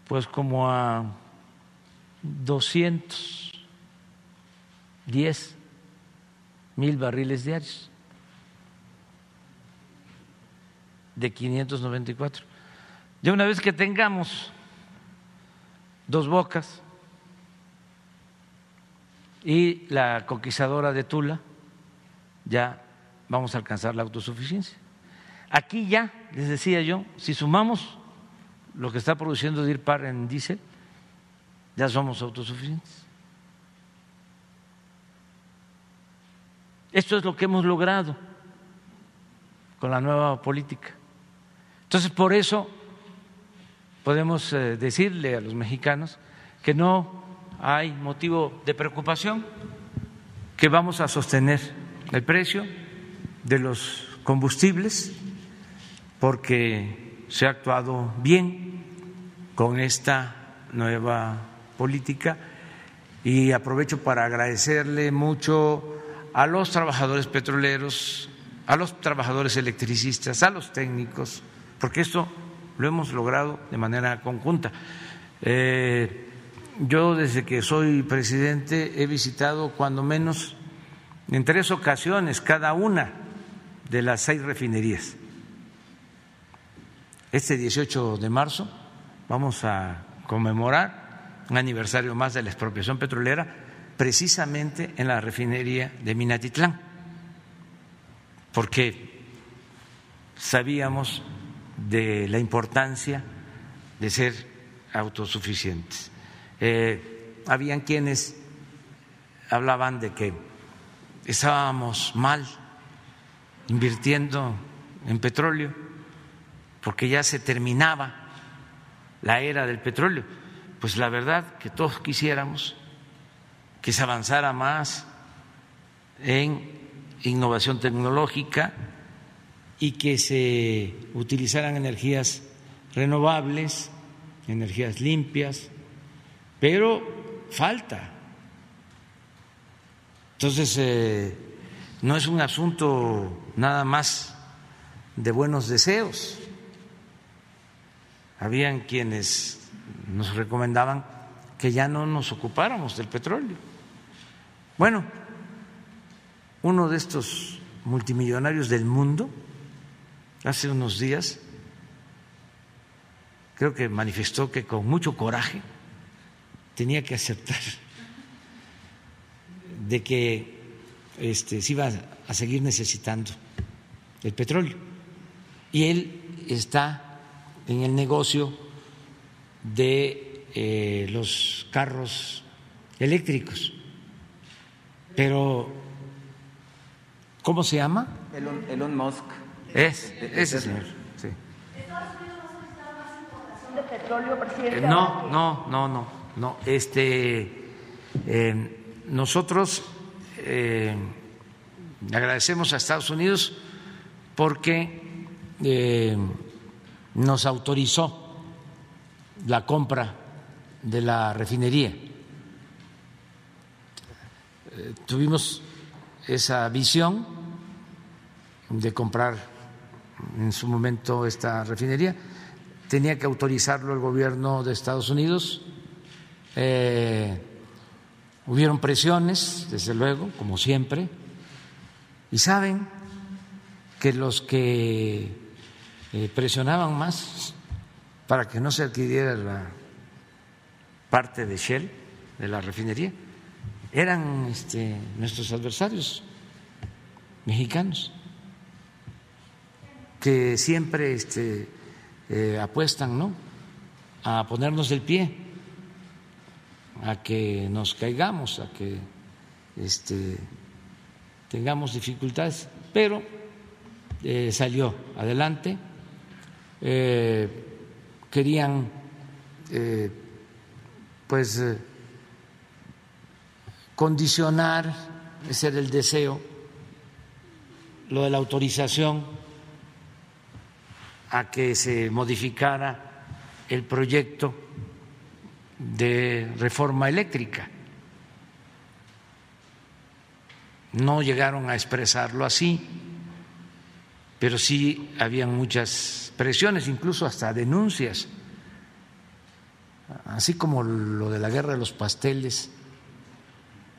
pues como a 200 10 mil barriles diarios de 594. Ya una vez que tengamos dos bocas y la conquistadora de Tula, ya vamos a alcanzar la autosuficiencia. Aquí ya, les decía yo, si sumamos lo que está produciendo DIRPAR en diésel, ya somos autosuficientes. Esto es lo que hemos logrado con la nueva política. Entonces, por eso podemos eh, decirle a los mexicanos que no hay motivo de preocupación, que vamos a sostener el precio de los combustibles porque se ha actuado bien con esta nueva política y aprovecho para agradecerle mucho a los trabajadores petroleros, a los trabajadores electricistas, a los técnicos, porque esto lo hemos logrado de manera conjunta. Eh, yo desde que soy presidente he visitado cuando menos en tres ocasiones cada una de las seis refinerías. Este 18 de marzo vamos a conmemorar un aniversario más de la expropiación petrolera precisamente en la refinería de Minatitlán, porque sabíamos de la importancia de ser autosuficientes. Eh, habían quienes hablaban de que estábamos mal invirtiendo en petróleo porque ya se terminaba la era del petróleo. Pues la verdad que todos quisiéramos que se avanzara más en innovación tecnológica y que se utilizaran energías renovables, energías limpias, pero falta. Entonces, eh, no es un asunto nada más de buenos deseos. Habían quienes nos recomendaban que ya no nos ocupáramos del petróleo. Bueno, uno de estos multimillonarios del mundo, hace unos días, creo que manifestó que con mucho coraje tenía que aceptar de que este, se iba a seguir necesitando el petróleo. Y él está en el negocio de eh, los carros eléctricos. Pero, ¿cómo se llama? Elon, Musk. Es, ese señor, sí. de petróleo, presidente? No, no, no, no, no. Este, eh, nosotros eh, agradecemos a Estados Unidos porque eh, nos autorizó la compra de la refinería. Tuvimos esa visión de comprar en su momento esta refinería. Tenía que autorizarlo el gobierno de Estados Unidos. Hubieron presiones, desde luego, como siempre, y saben que los que eh, presionaban más para que no se adquiriera la parte de Shell, de la refinería, eran este, nuestros adversarios mexicanos, que siempre este, eh, apuestan ¿no? a ponernos del pie a que nos caigamos, a que este, tengamos dificultades, pero eh, salió adelante. Eh, querían, pues, condicionar, ese era el deseo, lo de la autorización a que se modificara el proyecto de reforma eléctrica. No llegaron a expresarlo así, pero sí habían muchas presiones, incluso hasta denuncias, así como lo de la guerra de los pasteles.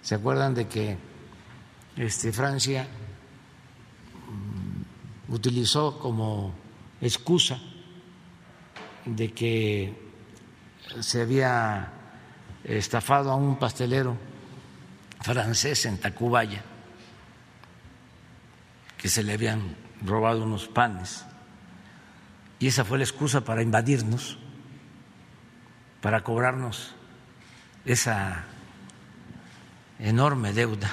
¿Se acuerdan de que este, Francia mm, utilizó como excusa de que se había estafado a un pastelero francés en Tacubaya, que se le habían robado unos panes. Y esa fue la excusa para invadirnos, para cobrarnos esa enorme deuda,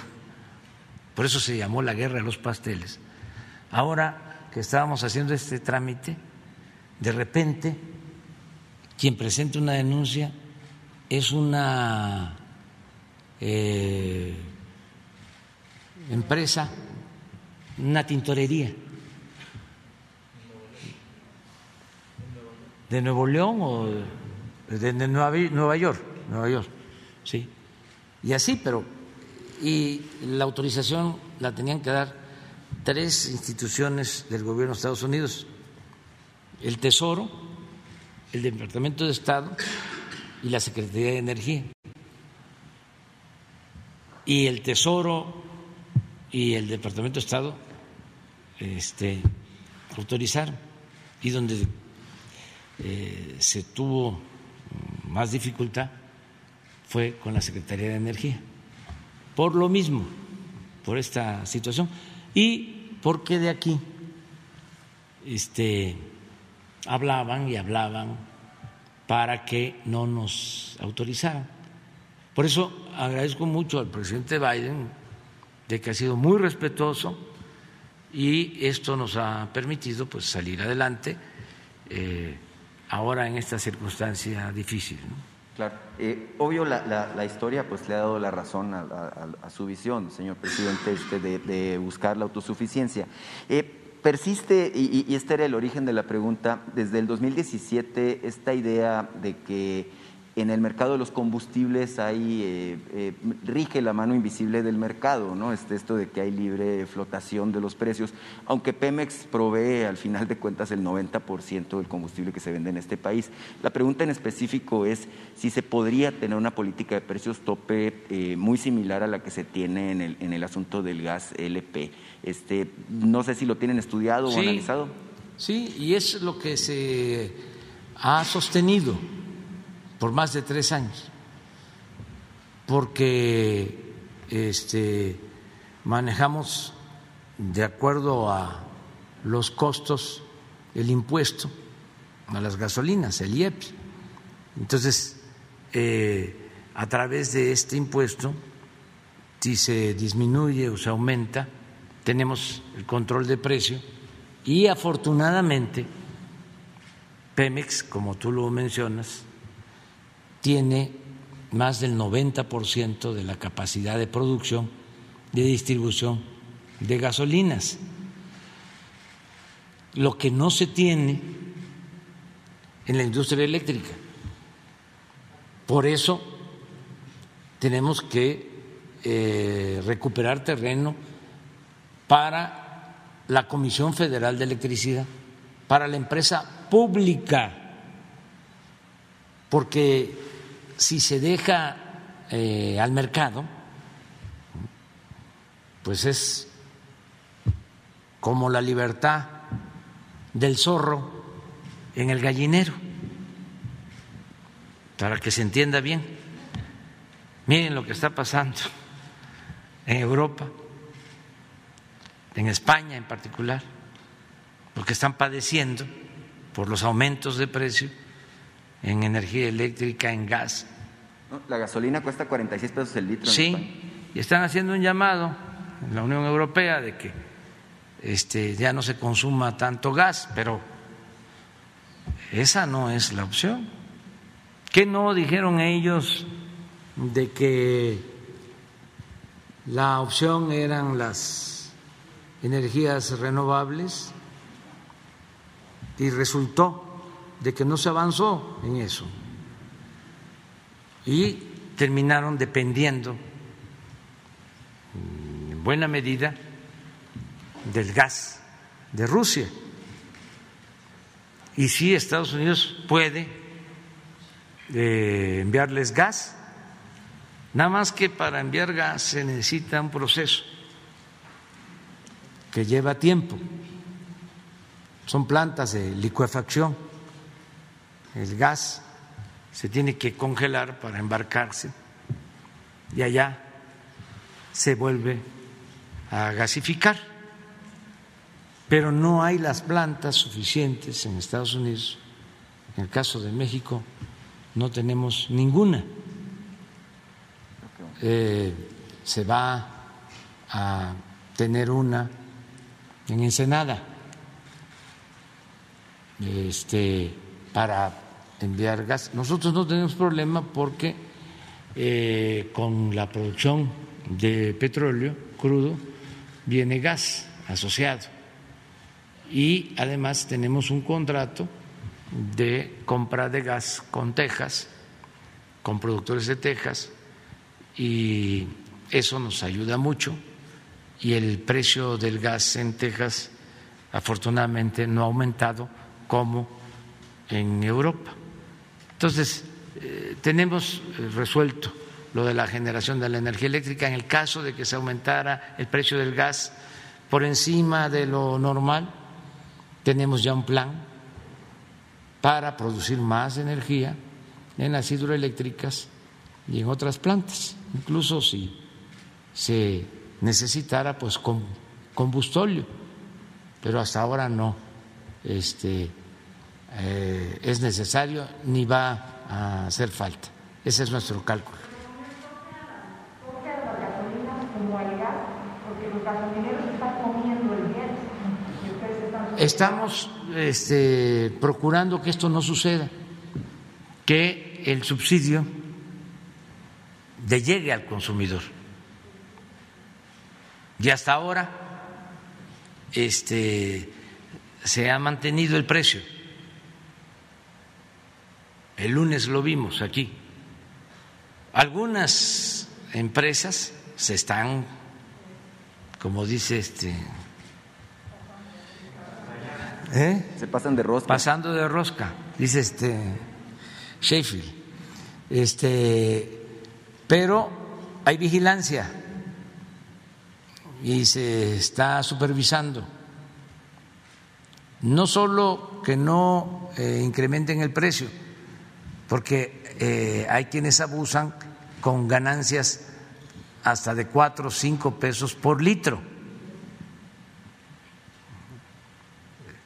por eso se llamó la guerra de los pasteles. Ahora que estábamos haciendo este trámite, de repente quien presenta una denuncia es una eh, empresa, una tintorería. De Nuevo León o de Nueva York, Nueva York, sí, y así, pero y la autorización la tenían que dar tres instituciones del gobierno de Estados Unidos, el Tesoro, el Departamento de Estado y la Secretaría de Energía. Y el Tesoro y el Departamento de Estado este, autorizaron. Y donde eh, se tuvo más dificultad fue con la Secretaría de Energía. Por lo mismo, por esta situación. Y porque de aquí este, hablaban y hablaban para que no nos autorizaran. Por eso agradezco mucho al presidente Biden de que ha sido muy respetuoso y esto nos ha permitido pues salir adelante eh, ahora en esta circunstancia difícil. Claro. Eh, obvio, la, historia pues le ha dado la razón a, su visión, señor presidente, este, de, buscar la autosuficiencia. Eh, persiste, y, este era el origen de la pregunta, desde el 2017 esta idea de que en el mercado de los combustibles hay, eh, eh, rige la mano invisible del mercado, ¿no? Este, esto de que hay libre flotación de los precios, aunque Pemex provee al final de cuentas el 90% del combustible que se vende en este país. La pregunta en específico es si se podría tener una política de precios tope eh, muy similar a la que se tiene en el, en el asunto del gas LP. Este, no sé si lo tienen estudiado o analizado. Sí, y es lo que se ha sostenido por más de tres años, porque este, manejamos de acuerdo a los costos el impuesto a las gasolinas, el IEP. Entonces, eh, a través de este impuesto, si se disminuye o se aumenta, tenemos el control de precio y afortunadamente Pemex, como tú lo mencionas, tiene más del 90% de la capacidad de producción, de distribución de gasolinas. Lo que no se tiene en la industria eléctrica. Por eso tenemos que eh, recuperar terreno para la Comisión Federal de Electricidad, para la empresa pública, porque si se deja eh, al mercado, pues es como la libertad del zorro en el gallinero, para que se entienda bien. Miren lo que está pasando en Europa en España en particular, porque están padeciendo por los aumentos de precio en energía eléctrica, en gas. La gasolina cuesta 46 pesos el litro. Sí, y están haciendo un llamado en la Unión Europea de que este, ya no se consuma tanto gas, pero esa no es la opción. ¿Qué no dijeron ellos de que la opción eran las energías renovables y resultó de que no se avanzó en eso y terminaron dependiendo en buena medida del gas de Rusia. Y sí, Estados Unidos puede eh, enviarles gas, nada más que para enviar gas se necesita un proceso que lleva tiempo. Son plantas de licuefacción. El gas se tiene que congelar para embarcarse y allá se vuelve a gasificar. Pero no hay las plantas suficientes en Estados Unidos. En el caso de México no tenemos ninguna. Eh, se va a tener una en Ensenada este, para enviar gas. Nosotros no tenemos problema porque eh, con la producción de petróleo crudo viene gas asociado y además tenemos un contrato de compra de gas con Texas, con productores de Texas y eso nos ayuda mucho y el precio del gas en Texas afortunadamente no ha aumentado como en Europa. Entonces, eh, tenemos eh, resuelto lo de la generación de la energía eléctrica en el caso de que se aumentara el precio del gas por encima de lo normal. Tenemos ya un plan para producir más energía en las hidroeléctricas y en otras plantas, incluso si se necesitara pues con combustóleo, pero hasta ahora no este, eh, es necesario ni va a hacer falta. Ese es nuestro cálculo. Estamos este, procurando que esto no suceda, que el subsidio llegue al consumidor. Y hasta ahora este, se ha mantenido el precio el lunes lo vimos aquí. Algunas empresas se están, como dice este, ¿Eh? se pasan de rosca. Pasando de rosca, dice este Sheffield. Este, pero hay vigilancia y se está supervisando. No solo que no eh, incrementen el precio, porque eh, hay quienes abusan con ganancias hasta de cuatro o cinco pesos por litro,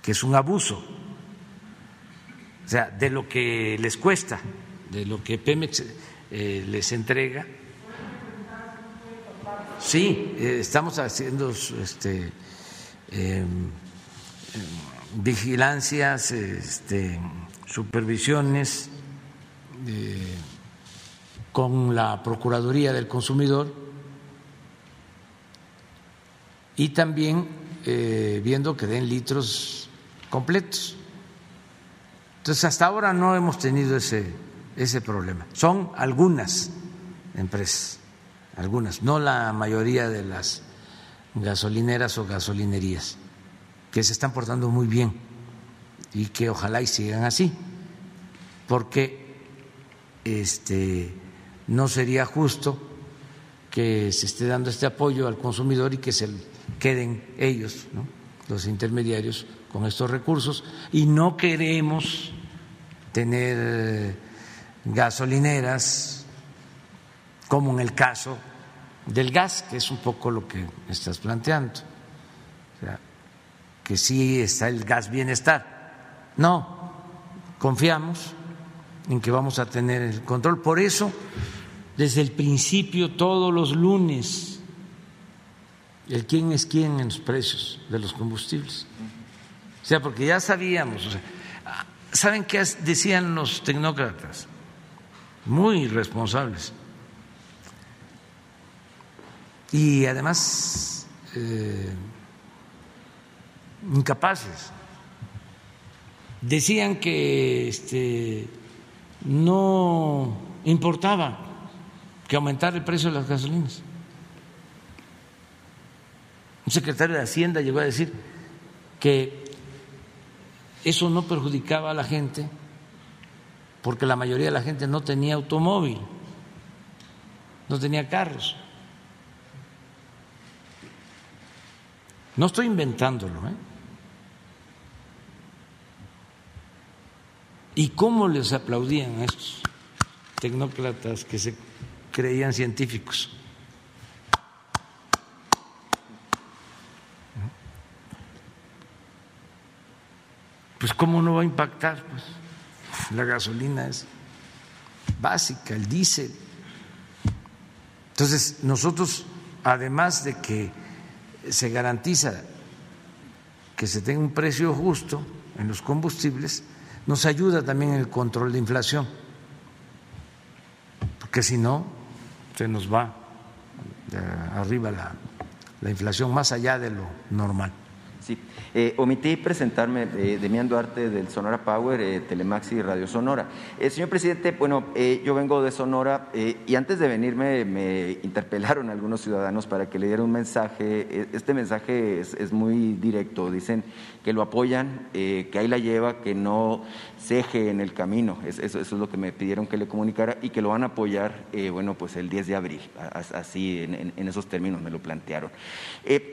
que es un abuso. O sea, de lo que les cuesta, de lo que Pemex eh, les entrega. Sí, eh, estamos haciendo este, em, vigilancias, este, supervisiones con la Procuraduría del Consumidor y también eh, viendo que den litros completos. Entonces, hasta ahora no hemos tenido ese, ese problema. Son algunas empresas, algunas, no la mayoría de las gasolineras o gasolinerías, que se están portando muy bien y que ojalá y sigan así, porque este, no sería justo que se esté dando este apoyo al consumidor y que se queden ellos, los intermediarios, con estos recursos. Y no queremos tener gasolineras como en el caso del gas, que es un poco lo que estás planteando. O sea, que sí está el gas bienestar. No, confiamos en que vamos a tener el control. Por eso, desde el principio, todos los lunes, el quién es quién en los precios de los combustibles. O sea, porque ya sabíamos, ¿saben qué decían los tecnócratas? Muy responsables. Y además, eh, incapaces. Decían que este, no importaba que aumentara el precio de las gasolinas. Un secretario de Hacienda llegó a decir que eso no perjudicaba a la gente porque la mayoría de la gente no tenía automóvil, no tenía carros. No estoy inventándolo, ¿eh? ¿Y cómo les aplaudían a estos tecnócratas que se creían científicos? Pues cómo no va a impactar, pues la gasolina es básica, el diésel. Entonces, nosotros, además de que se garantiza que se tenga un precio justo en los combustibles, nos ayuda también el control de inflación, porque si no, se nos va arriba la, la inflación más allá de lo normal. Sí, eh, omití presentarme, eh, Demián Duarte del Sonora Power, eh, y Radio Sonora. Eh, señor presidente, bueno, yo vengo de Sonora y antes de venirme me interpelaron algunos ciudadanos para que le diera un mensaje. Este mensaje es, muy directo, dicen que lo apoyan, que ahí la lleva, que no ceje en el camino. eso, es lo que me pidieron que le comunicara y que lo van a apoyar, bueno, pues el 10 de abril, así en, esos términos me lo plantearon.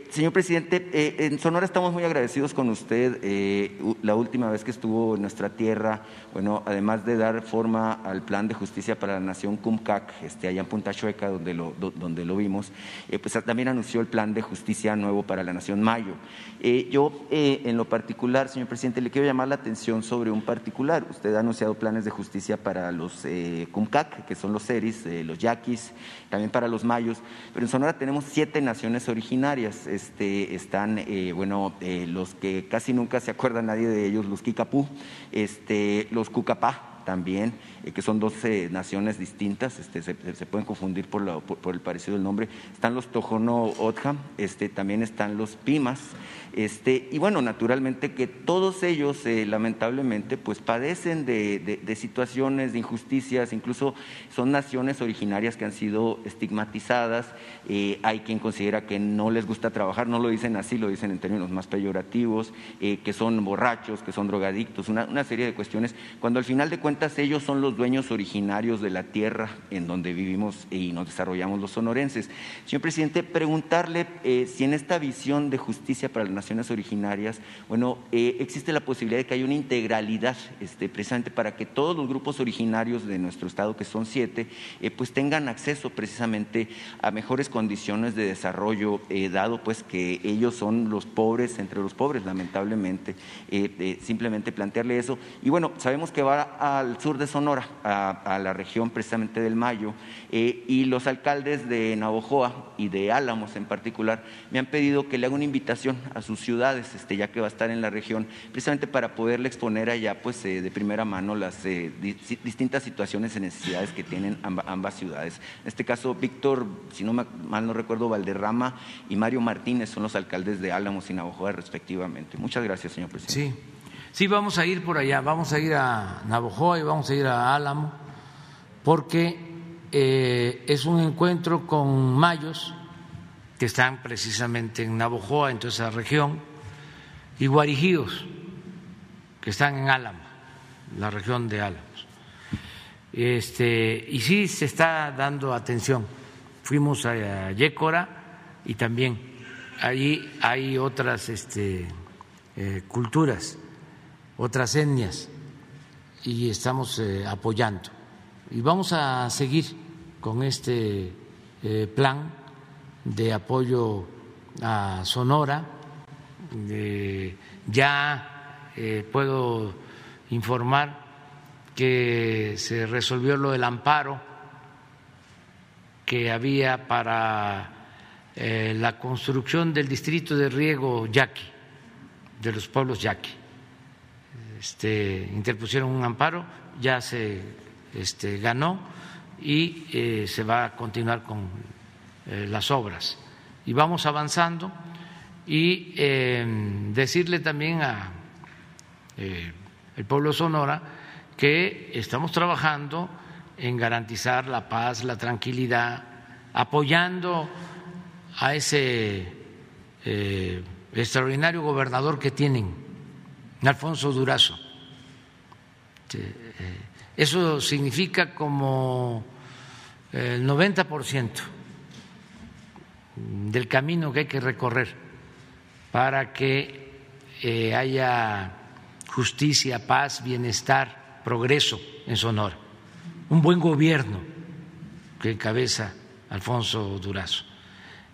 señor presidente, en Sonora estamos muy agradecidos con usted. Eh, la última vez que estuvo en nuestra tierra, bueno, además de dar forma al plan de justicia para la nación Cumcac, este, allá en Punta Chueca, donde lo, donde lo vimos, eh, pues también anunció el plan de justicia nuevo para la nación Mayo. Eh, yo, en lo particular, señor presidente, le quiero llamar la atención sobre un particular. Usted ha anunciado planes de justicia para los Cumcac, que son los Seris, los Yaquis, también para los Mayos, pero en Sonora tenemos siete naciones originarias. Este, están, bueno, los que casi nunca se acuerda nadie de ellos, los Kikapú, este, los Cucapá también, que son 12 naciones distintas, este, se, pueden confundir por, el parecido del nombre. Están los Tojono Otham, este, también están los Pimas, este, y bueno, naturalmente que todos ellos, eh, lamentablemente, pues padecen de, situaciones, de injusticias, incluso son naciones originarias que han sido estigmatizadas. Eh, hay quien considera que no les gusta trabajar, no lo dicen así, lo dicen en términos más peyorativos, eh, que son borrachos, que son drogadictos, una serie de cuestiones, cuando al final de cuentas ellos son los dueños originarios de la tierra en donde vivimos y nos desarrollamos los sonorenses. Señor presidente, preguntarle si en esta visión de justicia para la naciones originarias, bueno, eh, existe la posibilidad de que haya una integralidad, este, precisamente para que todos los grupos originarios de nuestro estado, que son siete, eh, pues tengan acceso precisamente a mejores condiciones de desarrollo, eh, dado pues que ellos son los pobres entre los pobres, lamentablemente, simplemente plantearle eso. Y bueno, sabemos que va al sur de Sonora, a, la región precisamente del Mayo, y los alcaldes de Navojoa y de Álamos en particular me han pedido que le haga una invitación a sus ciudades, este, ya que va a estar en la región, precisamente para poderle exponer allá pues, eh, de primera mano las eh, distintas situaciones y necesidades que tienen ambas ciudades. En este caso, Víctor, si no mal no recuerdo, Valderrama y Mario Martínez son los alcaldes de Álamos y Navojoa respectivamente. Muchas gracias, señor presidente. Sí, sí, vamos a ir por allá, vamos a ir a Navojoa y vamos a ir a Álamo, porque eh, es un encuentro con mayos que están precisamente en Navojoa, en toda esa región, y guarijíos, que están en Álamo, la región de Álamos. Este, y sí se está dando atención. Fuimos a Yécora y también allí hay otras este, eh, culturas, otras etnias, y estamos eh, apoyando. Y vamos a seguir con este eh, plan de apoyo a Sonora. ya eh, puedo informar que se resolvió lo del amparo que había para la construcción del distrito de riego yaqui, de los pueblos yaqui. Este, interpusieron un amparo, ya se este, ganó y eh, se va a continuar con eh, las obras. Y vamos avanzando y eh, decirle también a el pueblo Sonora que estamos trabajando en garantizar la paz, la tranquilidad, apoyando a ese extraordinario gobernador que tienen, Alfonso Durazo. Eso significa como el 90 por ciento del camino que hay que recorrer para que eh, haya justicia, paz, bienestar, progreso en Sonora. Un buen gobierno que encabeza Alfonso Durazo.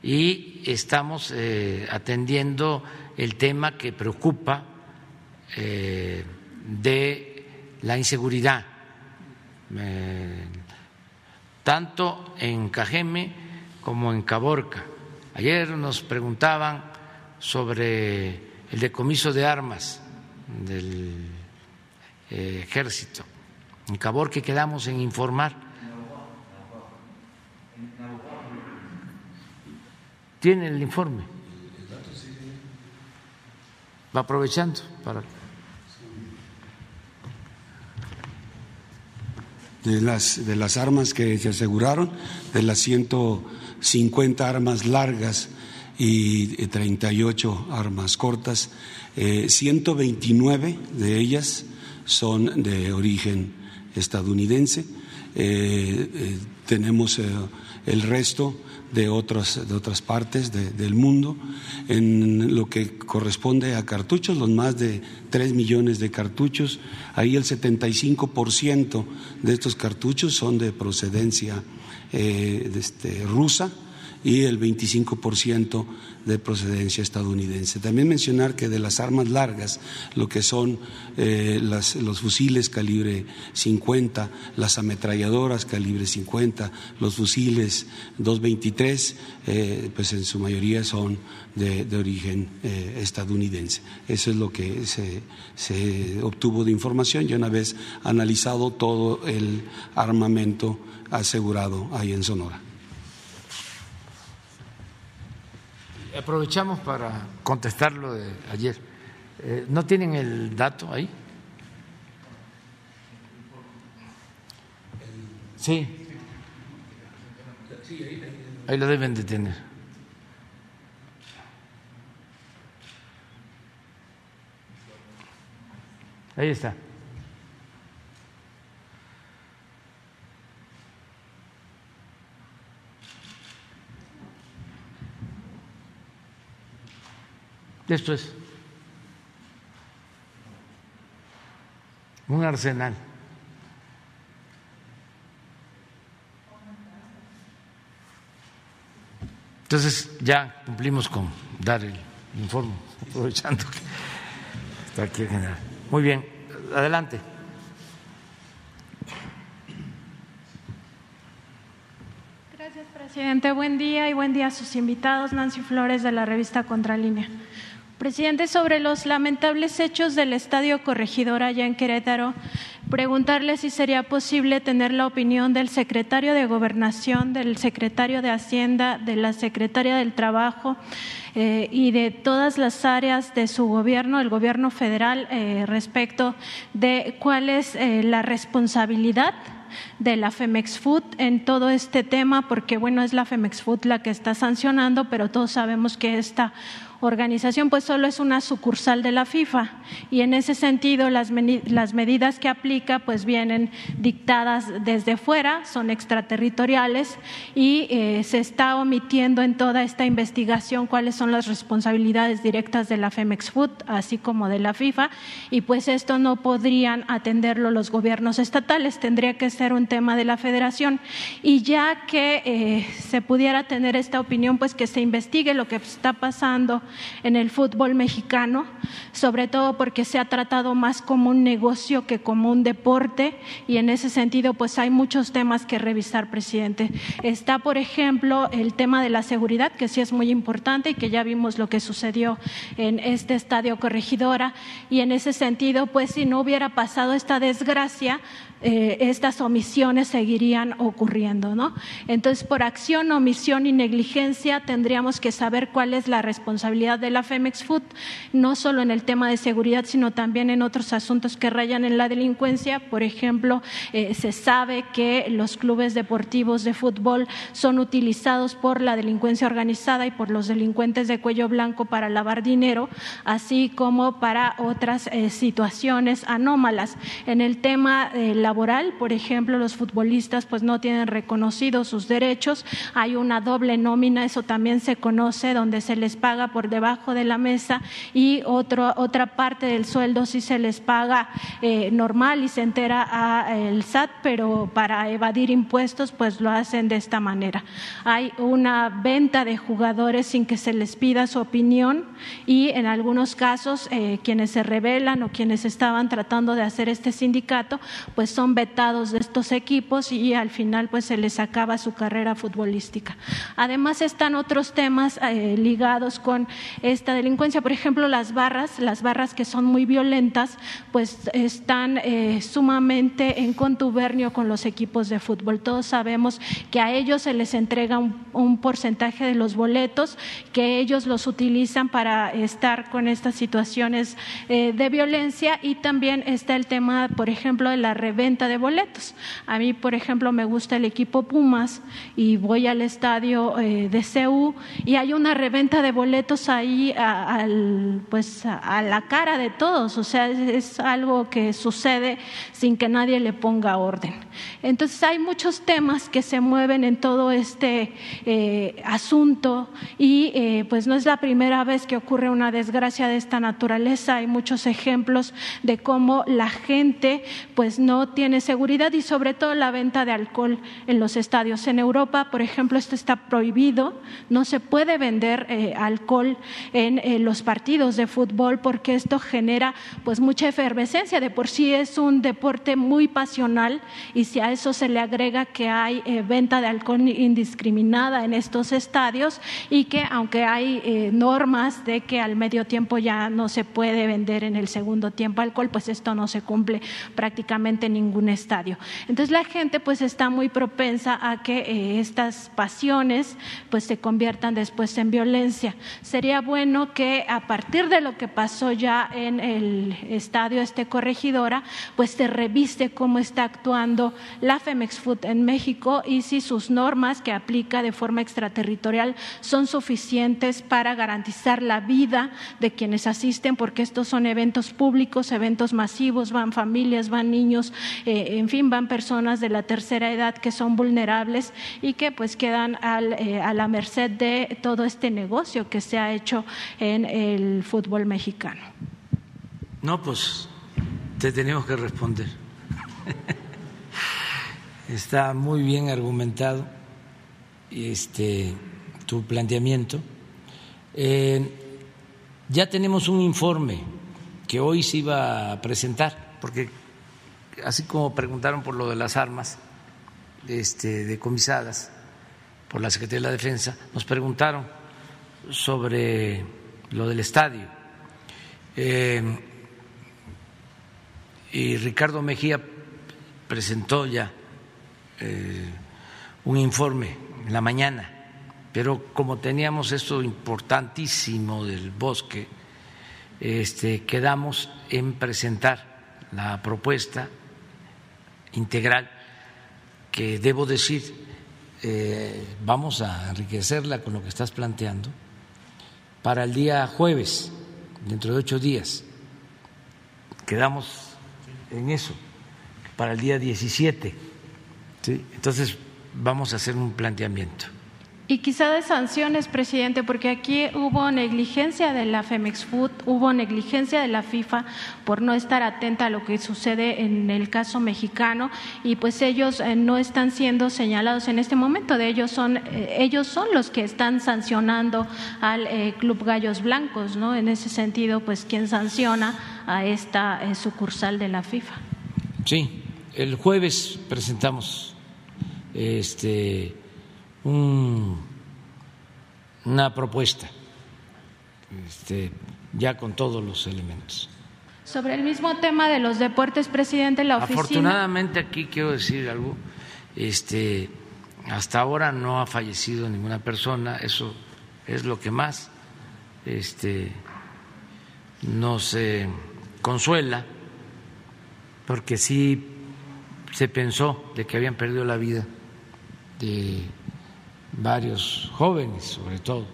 Y estamos eh, atendiendo el tema que preocupa eh, de la inseguridad, tanto en Cajeme como en Caborca Ayer nos preguntaban sobre el decomiso de armas del eh, ejército. En Cabor que quedamos en informar. Tiene el informe. Va aprovechando para de las, de las armas que se aseguraron, de las 150 armas largas y 38 armas cortas, 129 eh, de ellas son de origen estadounidense. Eh, eh, tenemos el resto de otras, de otras partes del mundo. En lo que corresponde a cartuchos, los más de 3 millones de cartuchos, ahí el 75% de estos cartuchos son de procedencia eh, este, rusa y el 25% de procedencia estadounidense. También mencionar que de las armas largas, lo que son eh, los fusiles calibre 50, las ametralladoras calibre 50, los fusiles 223, eh, pues en su mayoría son de, origen eh, estadounidense. Eso es lo que se, se obtuvo de información y una vez analizado todo el armamento asegurado ahí en Sonora. Aprovechamos para contestar lo de ayer. Eh, ¿No tienen el dato ahí? Sí. Ahí lo deben de tener. Ahí está. Después, un arsenal. Entonces ya cumplimos con dar el informe, aprovechando que está aquí el general. Muy bien, adelante. Gracias, presidente. Buen día y buen día a sus invitados. Nancy Flores de la revista Contralínea. Presidente, sobre los lamentables hechos del Estadio Corregidor allá en Querétaro, preguntarle si sería posible tener la opinión del secretario de Gobernación, del secretario de Hacienda, de la secretaria del Trabajo eh, y de todas las áreas de su gobierno, el gobierno federal, eh, respecto de cuál es eh, la responsabilidad de la Femex Food en todo este tema, porque bueno, es la Femex Food la que está sancionando, pero todos sabemos que esta organización pues solo es una sucursal de la FIFA. Y en ese sentido las, las medidas que aplica pues vienen dictadas desde fuera, son extraterritoriales y eh, se está omitiendo en toda esta investigación cuáles son las responsabilidades directas de la Femex Food así como de la FIFA. Y pues esto no podrían atenderlo los gobiernos estatales, tendría que ser un tema de la federación. Y ya que eh, se pudiera tener esta opinión pues que se investigue lo que está pasando en el fútbol mexicano, sobre todo porque se ha tratado más como un negocio que como un deporte y en ese sentido pues hay muchos temas que revisar, presidente. Está, por ejemplo, el tema de la seguridad, que sí es muy importante y que ya vimos lo que sucedió en este estadio corregidora y en ese sentido pues si no hubiera pasado esta desgracia, eh, estas omisiones seguirían ocurriendo, ¿no? Entonces, por acción, omisión y negligencia tendríamos que saber cuál es la responsabilidad de la Femex Food, no solo en el tema de seguridad, sino también en otros asuntos que rayan en la delincuencia. Por ejemplo, eh, se sabe que los clubes deportivos de fútbol son utilizados por la delincuencia organizada y por los delincuentes de cuello blanco para lavar dinero, así como para otras eh, situaciones anómalas. En el tema de laboral, por ejemplo, los futbolistas pues no tienen reconocidos sus derechos, hay una doble nómina, eso también se conoce, donde se les paga por debajo de la mesa y otro, otra parte del sueldo sí se les paga eh, normal y se entera al SAT, pero para evadir impuestos pues lo hacen de esta manera. Hay una venta de jugadores sin que se les pida su opinión y en algunos casos eh, quienes se rebelan o quienes estaban tratando de hacer este sindicato pues son vetados de estos equipos y al final pues se les acaba su carrera futbolística. Además están otros temas eh, ligados con esta delincuencia, por ejemplo las barras, las barras que son muy violentas pues están eh, sumamente en contubernio con los equipos de fútbol. Todos sabemos que a ellos se les entrega un, porcentaje de los boletos, que ellos los utilizan para estar con estas situaciones eh, de violencia y también está el tema, por ejemplo, de la reventa de boletos. A mí, por ejemplo, me gusta el equipo Pumas y voy al estadio eh, de CEU y hay una reventa de boletos ahí a, pues, a la cara de todos, o sea, es algo que sucede sin que nadie le ponga orden. Entonces hay muchos temas que se mueven en todo este eh, asunto y eh, pues no es la primera vez que ocurre una desgracia de esta naturaleza. Hay muchos ejemplos de cómo la gente pues no tiene seguridad y sobre todo la venta de alcohol en los estadios. En Europa, por ejemplo, esto está prohibido, no se puede vender eh, alcohol en los partidos de fútbol porque esto genera pues mucha efervescencia. De por sí es un deporte muy pasional y si a eso se le agrega que hay eh, venta de alcohol indiscriminada en estos estadios y que aunque hay eh, normas de que al medio tiempo ya no se puede vender en el segundo tiempo alcohol, pues esto no se cumple prácticamente en ningún estadio. Entonces la gente pues está muy propensa a que eh, estas pasiones pues se conviertan después en violencia. Sería bueno que a partir de lo que pasó ya en el estadio este corregidora, pues se reviste cómo está actuando la Femex Food en México y si sus normas que aplica de forma extraterritorial son suficientes para garantizar la vida de quienes asisten, porque estos son eventos públicos, eventos masivos, van familias, van niños, eh, en fin, van personas de la tercera edad que son vulnerables y que pues quedan eh, a la merced de todo este negocio que se ha hecho en el fútbol mexicano. No, pues te tenemos que responder. Está muy bien argumentado este, tu planteamiento. Eh, ya tenemos un informe que hoy se iba a presentar, porque así como preguntaron por lo de las armas este, decomisadas por la Secretaría de la Defensa, nos preguntaron sobre lo del estadio. Eh, y Ricardo Mejía presentó ya eh, un informe en la mañana, pero como teníamos esto importantísimo del bosque, este, quedamos en presentar la propuesta integral que debo decir, eh, vamos a enriquecerla con lo que estás planteando para el día jueves, dentro de ocho días. Quedamos en eso, para el día 17 entonces, vamos a hacer un planteamiento. Y quizá de sanciones, presidente, porque aquí hubo negligencia de la Femex Food, hubo negligencia de la FIFA por no estar atenta a lo que sucede en el caso mexicano y pues ellos eh, no están siendo señalados en este momento. De ellos son eh, ellos son los que están sancionando al eh, Club Gallos Blancos, ¿no? En ese sentido, pues quién sanciona a esta sucursal de la FIFA. Sí, el jueves presentamos este, una propuesta este, ya con todos los elementos. Sobre el mismo tema de los deportes, presidente, la oficina. Afortunadamente aquí quiero decir algo. Este, hasta ahora no ha fallecido ninguna persona. Eso es lo que más este, nos eh, consuela, porque sí se pensó de que habían perdido la vida de varios jóvenes, sobre todo,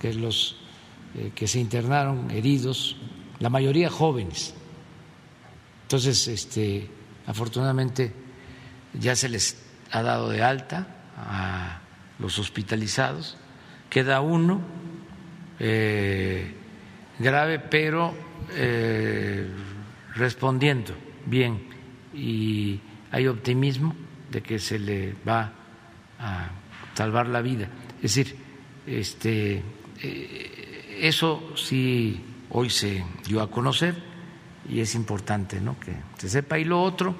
que los eh, que se internaron heridos, la mayoría jóvenes. Entonces, este, afortunadamente ya se les ha dado de alta a los hospitalizados. Queda uno eh, grave, pero eh, respondiendo bien y hay optimismo de que se le va a salvar la vida. Es decir, este, eh, eso sí hoy se dio a conocer y es importante ¿no? que se sepa. Y lo otro,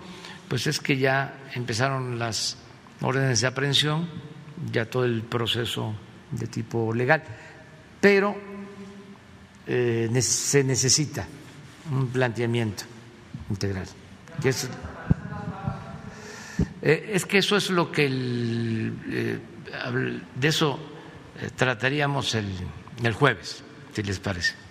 pues es que ya empezaron las órdenes de aprehensión, ya todo el proceso de tipo legal, pero eh, se necesita un planteamiento integral. Eh, es, que eso es lo que eh, de eso trataríamos el, el jueves, si les parece.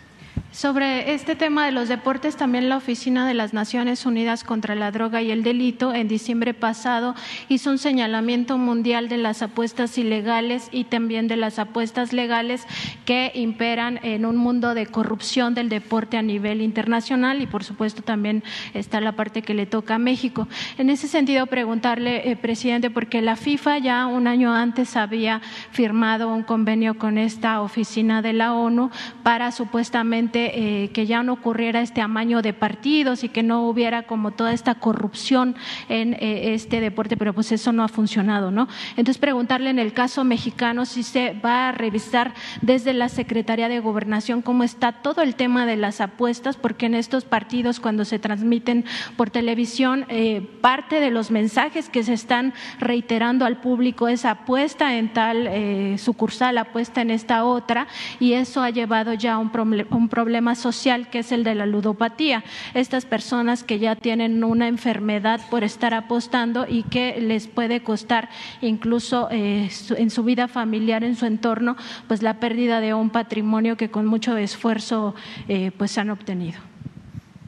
Sobre este tema de los deportes, también la Oficina de las Naciones Unidas contra la Droga y el Delito en diciembre pasado hizo un señalamiento mundial de las apuestas ilegales y también de las apuestas legales que imperan en un mundo de corrupción del deporte a nivel internacional y por supuesto también está la parte que le toca a México. En ese sentido, preguntarle, eh, presidente, porque la FIFA ya un año antes había firmado un convenio con esta oficina de la ONU para supuestamente eh, que ya no ocurriera este amaño de partidos y que no hubiera como toda esta corrupción en eh, este deporte, pero pues eso no ha funcionado, ¿no? Entonces preguntarle en el caso mexicano si se va a revisar desde la Secretaría de Gobernación cómo está todo el tema de las apuestas, porque en estos partidos cuando se transmiten por televisión, eh, parte de los mensajes que se están reiterando al público es apuesta en tal sucursal, apuesta en esta otra, y eso ha llevado ya a un, un problema problema social que es el de la ludopatía. Estas personas que ya tienen una enfermedad por estar apostando y que les puede costar incluso eh, en su vida familiar, en su entorno, pues la pérdida de un patrimonio que con mucho esfuerzo eh, pues han obtenido.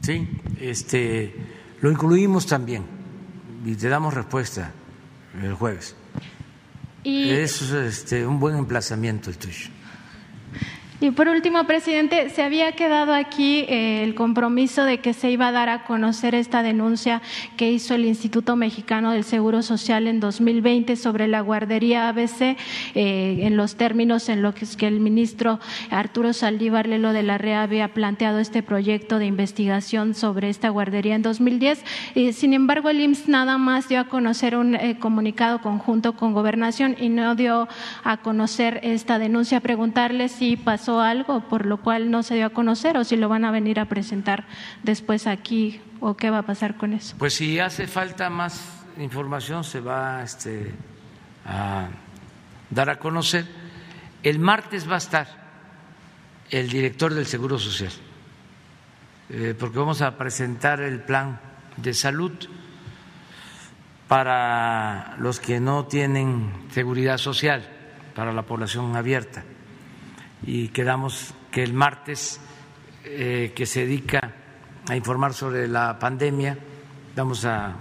Sí, este, lo incluimos también y te damos respuesta el jueves. Y... Es este, un buen emplazamiento el tuyo. Y por último, presidente, se había quedado aquí eh, el compromiso de que se iba a dar a conocer esta denuncia que hizo el Instituto Mexicano del Seguro Social en 2020 sobre la guardería ABC, eh, en los términos en los que el ministro Arturo Saldívar Lelo de la REA había planteado este proyecto de investigación sobre esta guardería en 2010. sin embargo, el IMSS nada más dio a conocer un eh, comunicado conjunto con Gobernación y no dio a conocer esta denuncia. Preguntarle si pasó algo por lo cual no se dio a conocer o si lo van a venir a presentar después aquí o qué va a pasar con eso. Pues si hace falta más información se va este, a dar a conocer. El martes va a estar el director del Seguro Social, eh, porque vamos a presentar el plan de salud para los que no tienen seguridad social, para la población abierta y quedamos que el martes eh, que se dedica a informar sobre la pandemia vamos a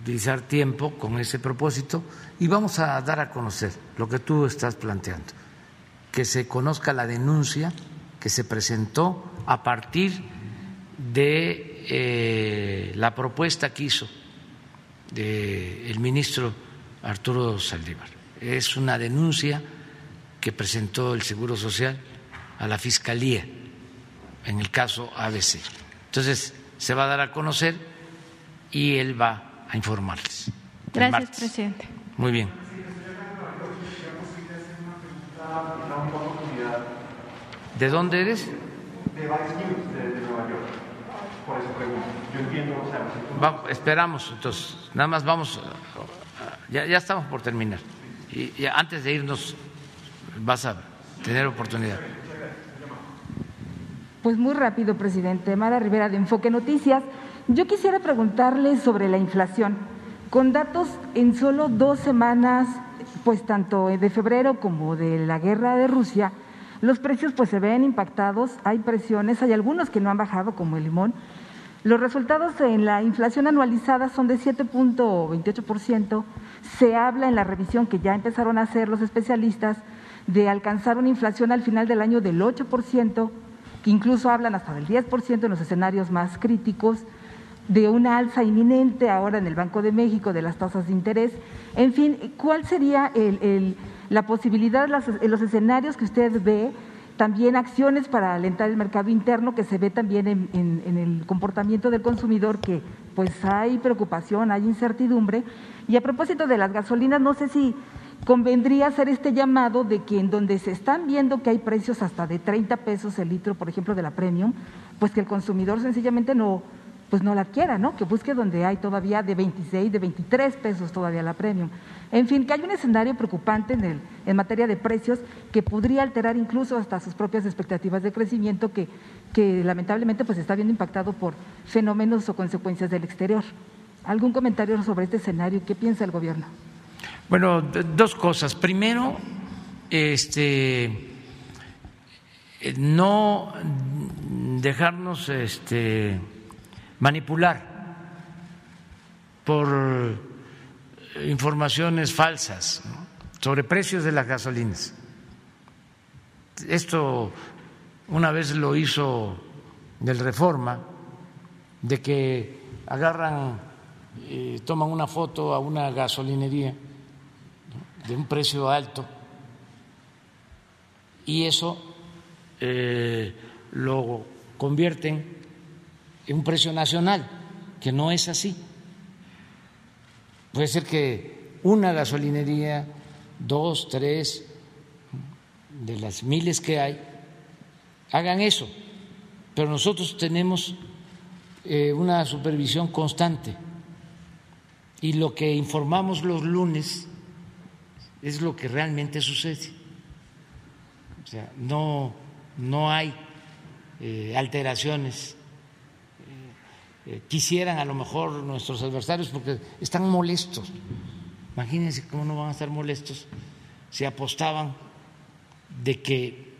utilizar tiempo con ese propósito y vamos a dar a conocer lo que tú estás planteando, que se conozca la denuncia que se presentó a partir de eh, la propuesta que hizo el ministro Arturo Saldívar. Es una denuncia que presentó el Seguro Social a la Fiscalía en el caso ABC. Entonces, se va a dar a conocer y él va a informarles. Gracias, presidente. Muy bien. ¿De dónde eres? De Vice News, de, Nueva York. Por eso pregunto. Yo entiendo, o sea, esperamos, entonces, nada más vamos, ya, ya estamos por terminar. Y, y antes de irnos vas a tener oportunidad. Pues muy rápido, presidente. Mara Rivera de Enfoque Noticias. Yo quisiera preguntarle sobre la inflación. Con datos en solo dos semanas, pues tanto de febrero como de la guerra de Rusia, los precios pues se ven impactados, hay presiones, hay algunos que no han bajado como el limón. Los resultados en la inflación anualizada son de 7.28%. Se habla en la revisión que ya empezaron a hacer los especialistas de alcanzar una inflación al final del año del 8%, que incluso hablan hasta del 10% en los escenarios más críticos, de una alza inminente ahora en el Banco de México de las tasas de interés. En fin, ¿cuál sería la posibilidad en los escenarios que usted ve? También acciones para alentar el mercado interno que se ve también en el comportamiento del consumidor, que pues hay preocupación, hay incertidumbre. Y a propósito de las gasolinas, no sé si convendría hacer este llamado de que en donde se están viendo que hay precios hasta de 30 pesos el litro, por ejemplo, de la premium, pues que el consumidor sencillamente no, pues no la adquiera, ¿no? Que busque donde hay todavía de 26, de 23 pesos todavía la premium. En fin, que hay un escenario preocupante en, el, en materia de precios que podría alterar incluso hasta sus propias expectativas de crecimiento que, que lamentablemente pues está viendo impactado por fenómenos o consecuencias del exterior. ¿Algún comentario sobre este escenario? ¿Qué piensa el gobierno? Bueno, dos cosas. Primero, este no dejarnos este manipular por informaciones falsas sobre precios de las gasolinas. Esto una vez lo hizo del Reforma, de que agarran, eh, toman una foto a una gasolinería de un precio alto. Y eso eh, lo convierten un precio nacional, que no es así. Puede ser que una gasolinería, dos, tres, de las miles que hay, hagan eso, pero nosotros tenemos eh, una supervisión constante. Y lo que informamos los lunes es lo que realmente sucede. O sea, no, no hay eh, alteraciones eh, quisieran a lo mejor nuestros adversarios porque están molestos. Imagínense cómo no van a estar molestos si apostaban de que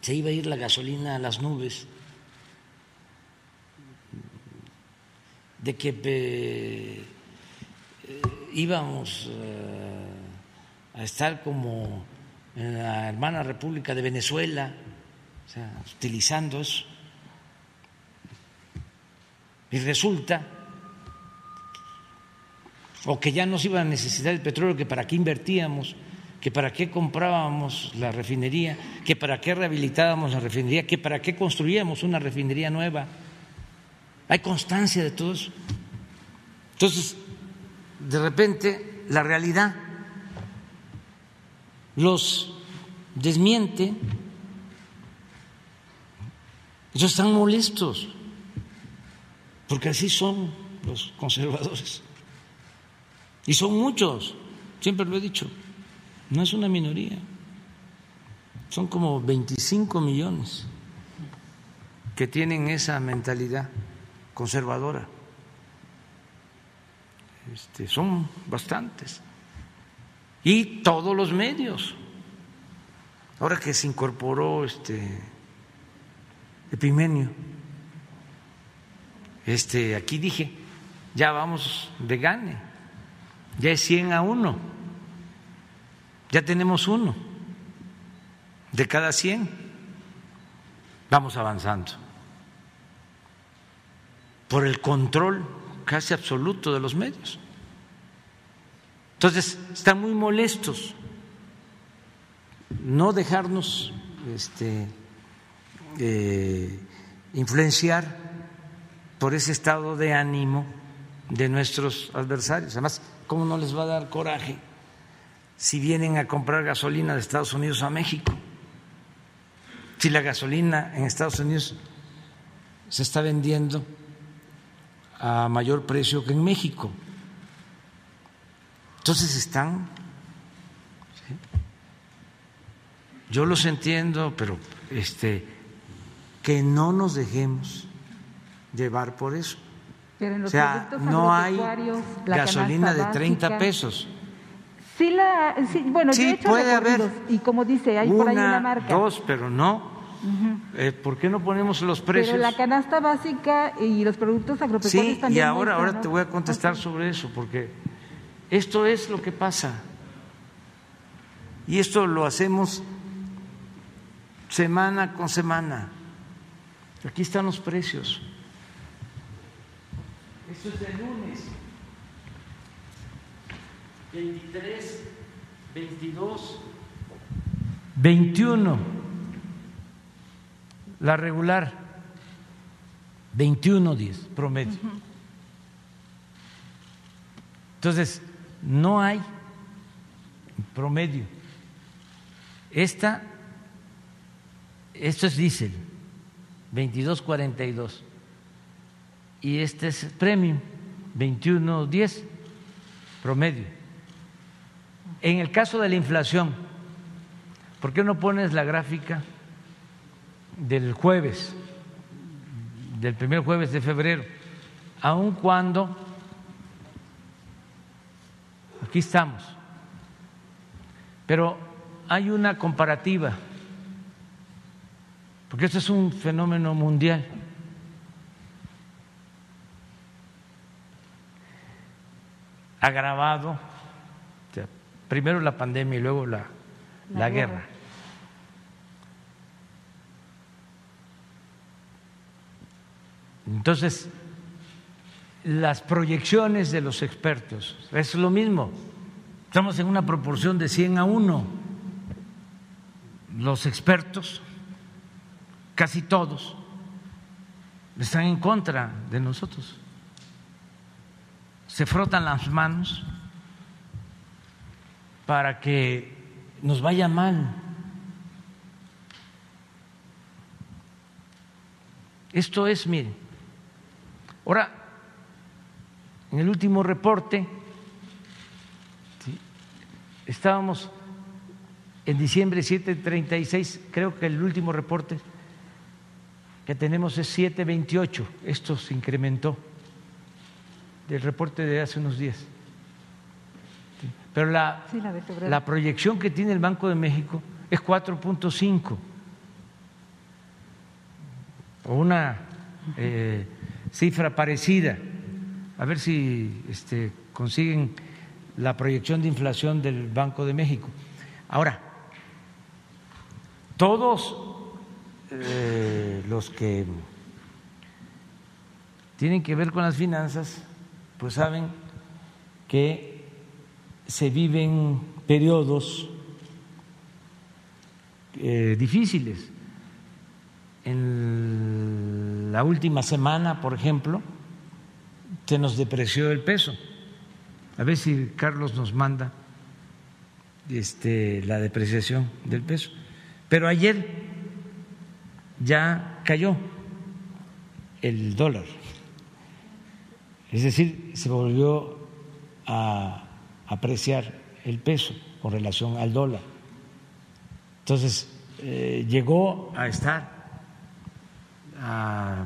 se iba a ir la gasolina a las nubes, de que eh, íbamos eh, a estar como en la hermana República de Venezuela, o sea, utilizando eso. Y resulta, o que ya nos iba a necesitar el petróleo, que para qué invertíamos, que para qué comprábamos la refinería, que para qué rehabilitábamos la refinería, que para qué construíamos una refinería nueva. Hay constancia de todo eso. Entonces, de repente, la realidad los desmiente, ellos están molestos porque así son los conservadores. Y son muchos, siempre lo he dicho, no es una minoría, son como 25 millones que tienen esa mentalidad conservadora. Este, son bastantes. Y todos los medios. Ahora que se incorporó este Epimenio, este, aquí dije, ya vamos de gane, ya es 100 a 1, ya tenemos uno. De cada 100, vamos avanzando. Por el control casi absoluto de los medios. Entonces, están muy molestos. No dejarnos este, eh, influenciar por ese estado de ánimo de nuestros adversarios. Además, ¿cómo no les va a dar coraje si vienen a comprar gasolina de Estados Unidos a México? Si la gasolina en Estados Unidos se está vendiendo a mayor precio que en México. Entonces están, yo los entiendo, pero este, que no nos dejemos llevar por eso. o sea, no hay gasolina de 30 pesos. Sí, la, sí bueno, sí, puede haber. Y como dice, hay por ahí una marca. Dos, pero no. eh, ¿Por qué no ponemos los precios? Pero la canasta básica y los productos agropecuarios sí, también. y ahora, ahora te voy a contestar sobre eso, porque esto es lo que pasa. Y esto lo hacemos semana con semana. Aquí están los precios. Esto es de lunes. 23, 22, 21. La regular, 21 días promedio. Entonces, no hay promedio. Esta, esto es diésel, 22.42 y este es premium, 21.10 promedio. En el caso de la inflación, ¿por qué no pones la gráfica del jueves, del primer jueves de febrero? Aun cuando, aquí estamos, pero hay una comparativa, porque esto es un fenómeno mundial. agravado, primero la pandemia y luego la, la, guerra. Entonces, las proyecciones de los expertos, es lo mismo, estamos en una proporción de 100 a 1. Los expertos, casi todos, están en contra de nosotros se frotan las manos para que nos vaya mal. Esto es, mire, ahora, en el último reporte, estábamos en diciembre 7.36, creo que el último reporte que tenemos es 7.28, esto se incrementó del reporte de hace unos días. Pero la, la, proyección que tiene el Banco de México es 4.5, o una eh, cifra parecida. A ver si este, consiguen la proyección de inflación del Banco de México. Ahora, todos eh, los que tienen que ver con las finanzas pues saben que se viven periodos eh, difíciles. En la última semana, por ejemplo, se nos depreció el peso. A ver si Carlos nos manda este, la depreciación del peso. Pero ayer ya cayó el dólar. Es decir, se volvió a apreciar el peso con relación al dólar. Entonces, eh, llegó a estar a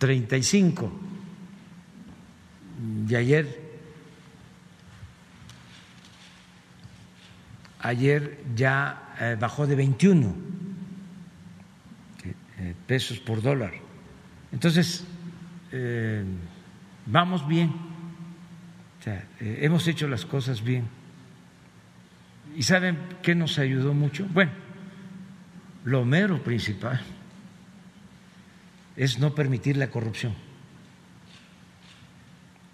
21.35 y ayer ayer ya eh, bajó de 21 eh, pesos por dólar. Entonces, eh, vamos bien, hemos hecho las cosas bien. ¿Y saben qué nos ayudó mucho? Bueno, lo mero principal es no permitir la corrupción.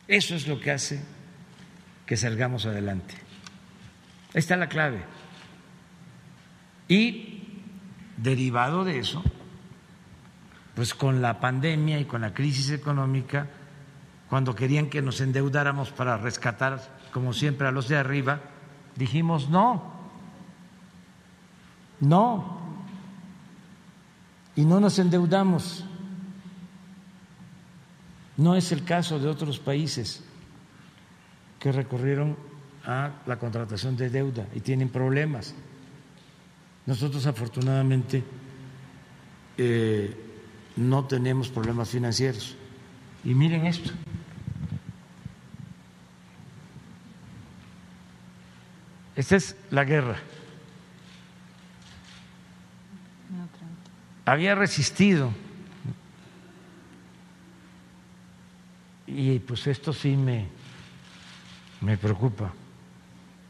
Eso es lo que hace que salgamos adelante. Ahí está la clave. Y derivado de eso, pues con la pandemia y con la crisis económica, cuando querían que nos endeudáramos para rescatar, como siempre, a los de arriba, dijimos no, no, y no nos endeudamos. No es el caso de otros países que recurrieron a la contratación de deuda y tienen problemas. Nosotros afortunadamente eh, no tenemos problemas financieros. Y miren esto. Esta es la guerra. Había resistido. Y pues esto sí me, me preocupa,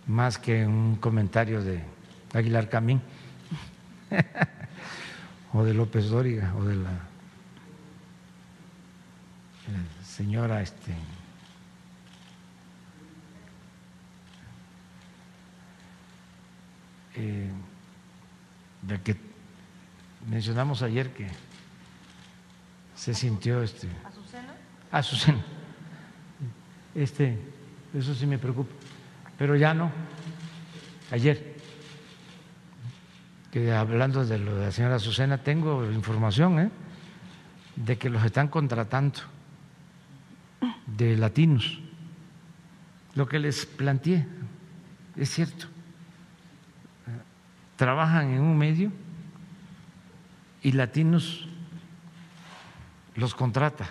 más que un comentario de Aguilar Camín [LAUGHS] o de López Dóriga o de la señora este, eh, de que mencionamos ayer que se sintió este Azucena Azucena este eso sí me preocupa pero ya no ayer que hablando de lo de la señora Azucena tengo información ¿eh? de que los están contratando de latinos. Lo que les planteé es cierto. Trabajan en un medio y latinos los contrata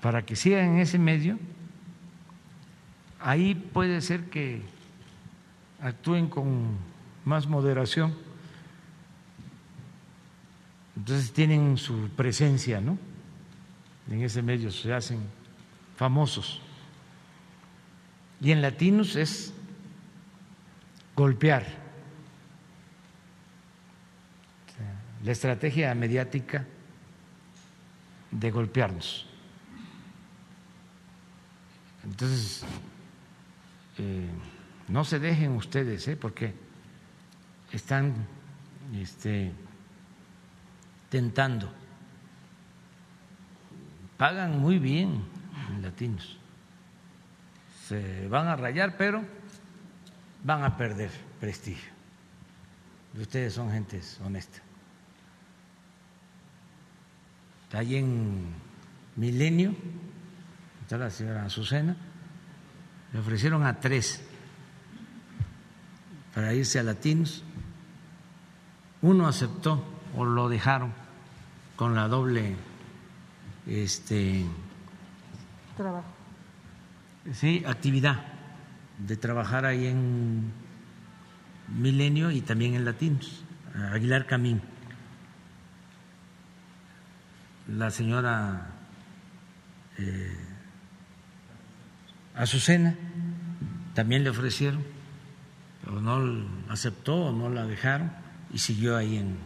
para que sigan en ese medio. Ahí puede ser que actúen con más moderación. Entonces tienen su presencia, ¿no? En ese medio se hacen famosos. Y en latinos es golpear. La estrategia mediática de golpearnos. Entonces, eh, no se dejen ustedes, ¿eh? porque están este, tentando. Pagan muy bien en latinos. Se van a rayar, pero van a perder prestigio. Ustedes son gentes honestas. Ahí en Milenio, está la señora Azucena, le ofrecieron a tres para irse a latinos. Uno aceptó o lo dejaron con la doble este trabajo. Sí, actividad de trabajar ahí en Milenio y también en Latinos, Aguilar Camín. La señora eh, Azucena también le ofrecieron, pero no aceptó o no la dejaron y siguió ahí en.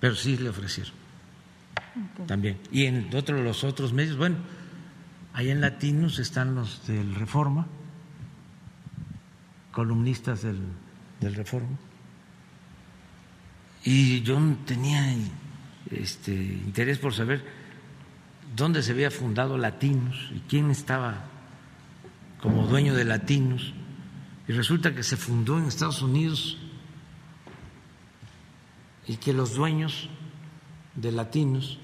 Pero sí le ofrecieron también. Y en otros los otros medios, bueno, ahí en Latinos están los del Reforma columnistas del, del Reforma. Y yo tenía este, interés por saber dónde se había fundado Latinos y quién estaba como dueño de Latinos. Y resulta que se fundó en Estados Unidos y que los dueños de Latinos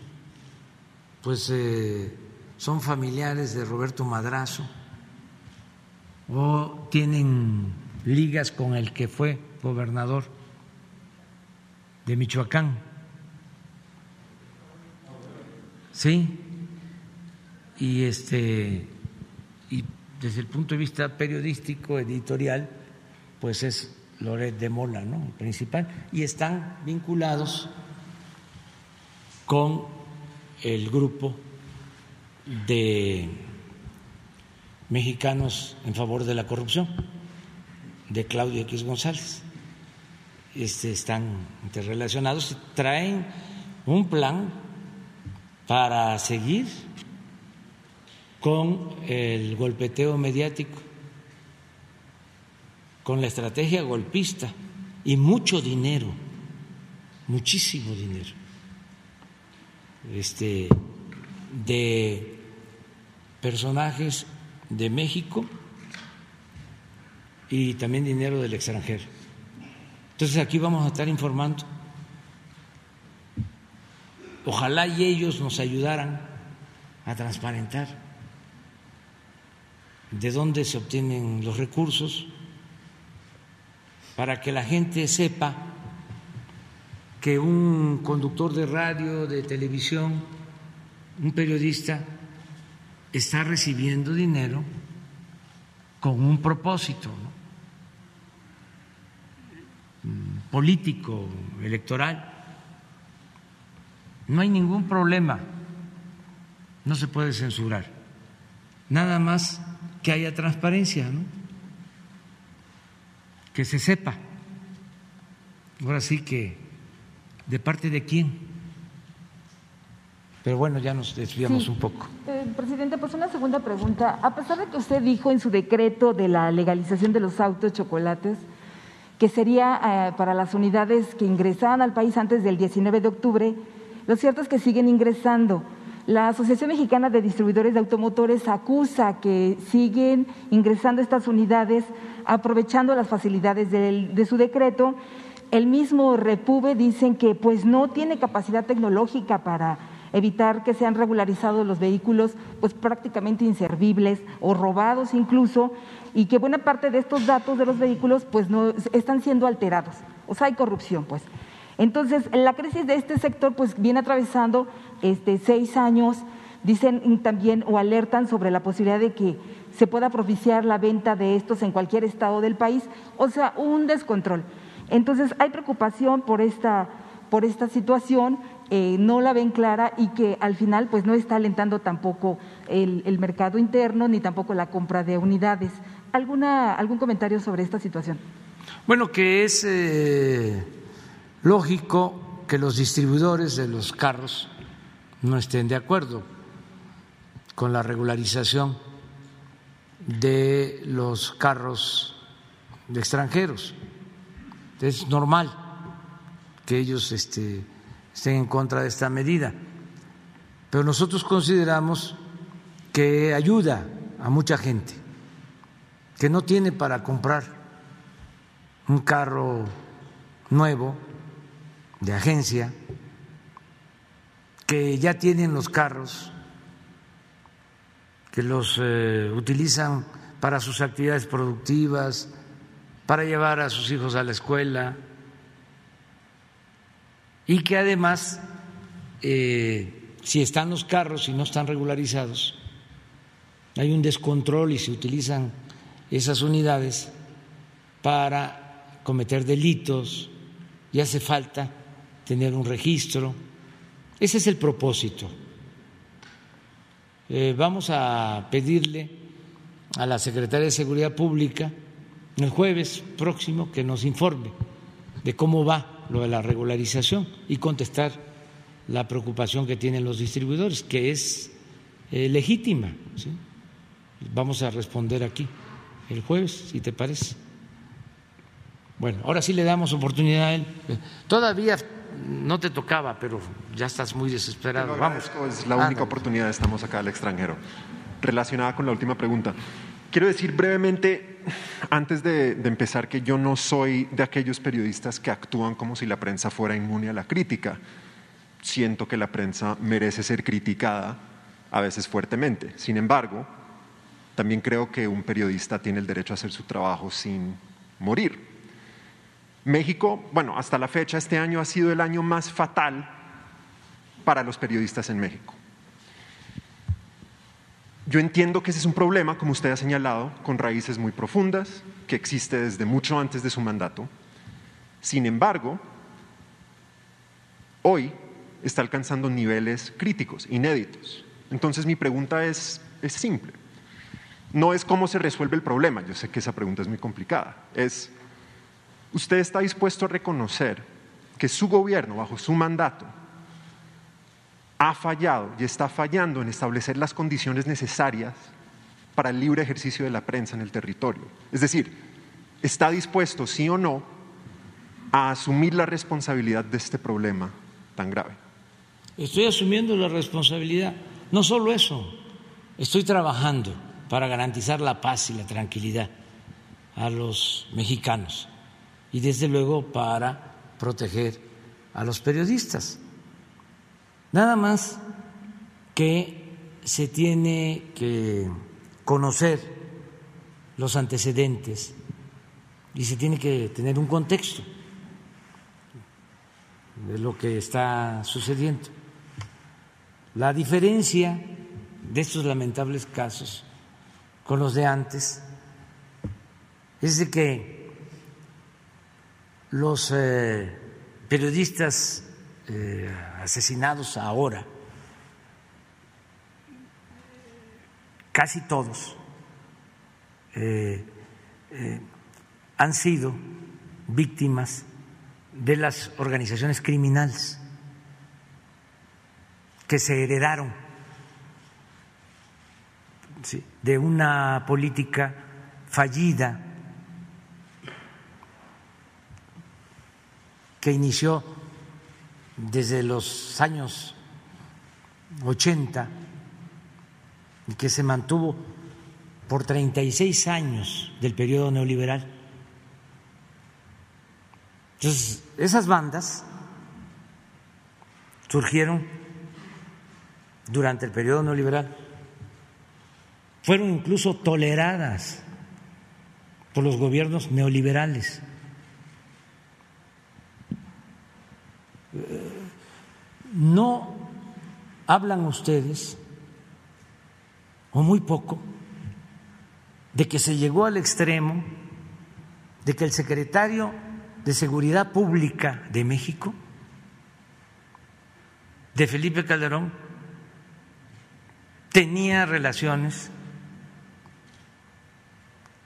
pues eh, son familiares de Roberto Madrazo o tienen ligas con el que fue gobernador de Michoacán. Sí, y este y desde el punto de vista periodístico, editorial, pues es Loret de Mola, ¿no? El principal, y están vinculados con el grupo de mexicanos en favor de la corrupción de Claudio X González. Este, están interrelacionados y traen un plan para seguir con el golpeteo mediático, con la estrategia golpista y mucho dinero, muchísimo dinero, este, de personajes de México y también dinero del extranjero. Entonces aquí vamos a estar informando. Ojalá y ellos nos ayudaran a transparentar de dónde se obtienen los recursos para que la gente sepa que un conductor de radio, de televisión, un periodista, está recibiendo dinero con un propósito mm, político, electoral. No hay ningún problema, no se puede censurar. Nada más que haya transparencia, ¿no? que se sepa. Ahora sí que, ¿de parte de quién? Pero bueno, ya nos desviamos un poco. Eh, presidente, pues una segunda pregunta. A pesar de que usted dijo en su decreto de la legalización de los autos chocolates que sería eh, para las unidades que ingresaban al país antes del 19 de octubre, lo cierto es que siguen ingresando. La Asociación Mexicana de Distribuidores de Automotores acusa que siguen ingresando estas unidades aprovechando las facilidades de su decreto el mismo Repube dicen que pues no tiene capacidad tecnológica para evitar que sean regularizados los vehículos pues prácticamente inservibles o robados incluso y que buena parte de estos datos de los vehículos pues no están siendo alterados. O sea, hay corrupción, pues. Entonces, la crisis de este sector pues viene atravesando este, seis años, dicen también o alertan sobre la posibilidad de que se pueda propiciar la venta de estos en cualquier estado del país, o sea, un descontrol. Entonces, hay preocupación por esta, por esta situación, eh, no la ven clara y que al final pues no está alentando tampoco el, el mercado interno ni tampoco la compra de unidades. ¿Alguna, ¿Algún comentario sobre esta situación? Bueno, que es eh, lógico que los distribuidores de los carros no estén de acuerdo con la regularización de los carros de extranjeros. Es normal que ellos este, estén en contra de esta medida, pero nosotros consideramos que ayuda a mucha gente que no tiene para comprar un carro nuevo de agencia, que ya tienen los carros, que los eh, utilizan para sus actividades productivas, para llevar a sus hijos a la escuela y que además, eh, si están los carros y no están regularizados, hay un descontrol y se utilizan esas unidades para cometer delitos y hace falta tener un registro. Ese es el propósito. Eh, vamos a pedirle a la Secretaria de Seguridad Pública el jueves próximo que nos informe de cómo va lo de la regularización y contestar la preocupación que tienen los distribuidores, que es eh, legítima. Vamos a responder aquí el jueves, si te parece. Bueno, ahora sí le damos oportunidad a él. Todavía no te tocaba, pero ya estás muy desesperado. Vamos. Es la única oportunidad, estamos acá al extranjero. Relacionada con la última pregunta. Quiero decir brevemente, antes de, de, empezar, que yo no soy de aquellos periodistas que actúan como si la prensa fuera inmune a la crítica. Siento que la prensa merece ser criticada, a veces fuertemente. Sin embargo, también creo que un periodista tiene el derecho a hacer su trabajo sin morir. México, bueno, hasta la fecha, este año ha sido el año más fatal para los periodistas en México. Yo entiendo que ese es un problema, como usted ha señalado, con raíces muy profundas, que existe desde mucho antes de su mandato. Sin embargo, hoy está alcanzando niveles críticos, inéditos. Entonces mi pregunta es, simple no es cómo se resuelve el problema, yo sé que esa pregunta es muy complicada, es, ¿usted está dispuesto a reconocer que su gobierno, bajo su mandato, ha fallado y está fallando en establecer las condiciones necesarias para el libre ejercicio de la prensa en el territorio? Es decir, ¿está dispuesto, sí o no, a asumir la responsabilidad de este problema tan grave? Estoy asumiendo la responsabilidad. No solo eso, estoy trabajando para garantizar la paz y la tranquilidad a los mexicanos y desde luego para proteger a los periodistas. Nada más que se tiene que conocer los antecedentes y se tiene que tener un contexto de lo que está sucediendo. La diferencia de estos lamentables casos con los de antes es de que los eh, periodistas eh, asesinados ahora, casi todos, eh, han sido víctimas de las organizaciones criminales que se heredaron de una política fallida que inició desde los años 80 y que se mantuvo por 36 años del periodo neoliberal Entonces, esas bandas surgieron durante el periodo neoliberal, fueron incluso toleradas por los gobiernos neoliberales. No hablan ustedes, o muy poco, de que se llegó al extremo de que el secretario de Seguridad Pública de México, de Felipe Calderón, tenía relaciones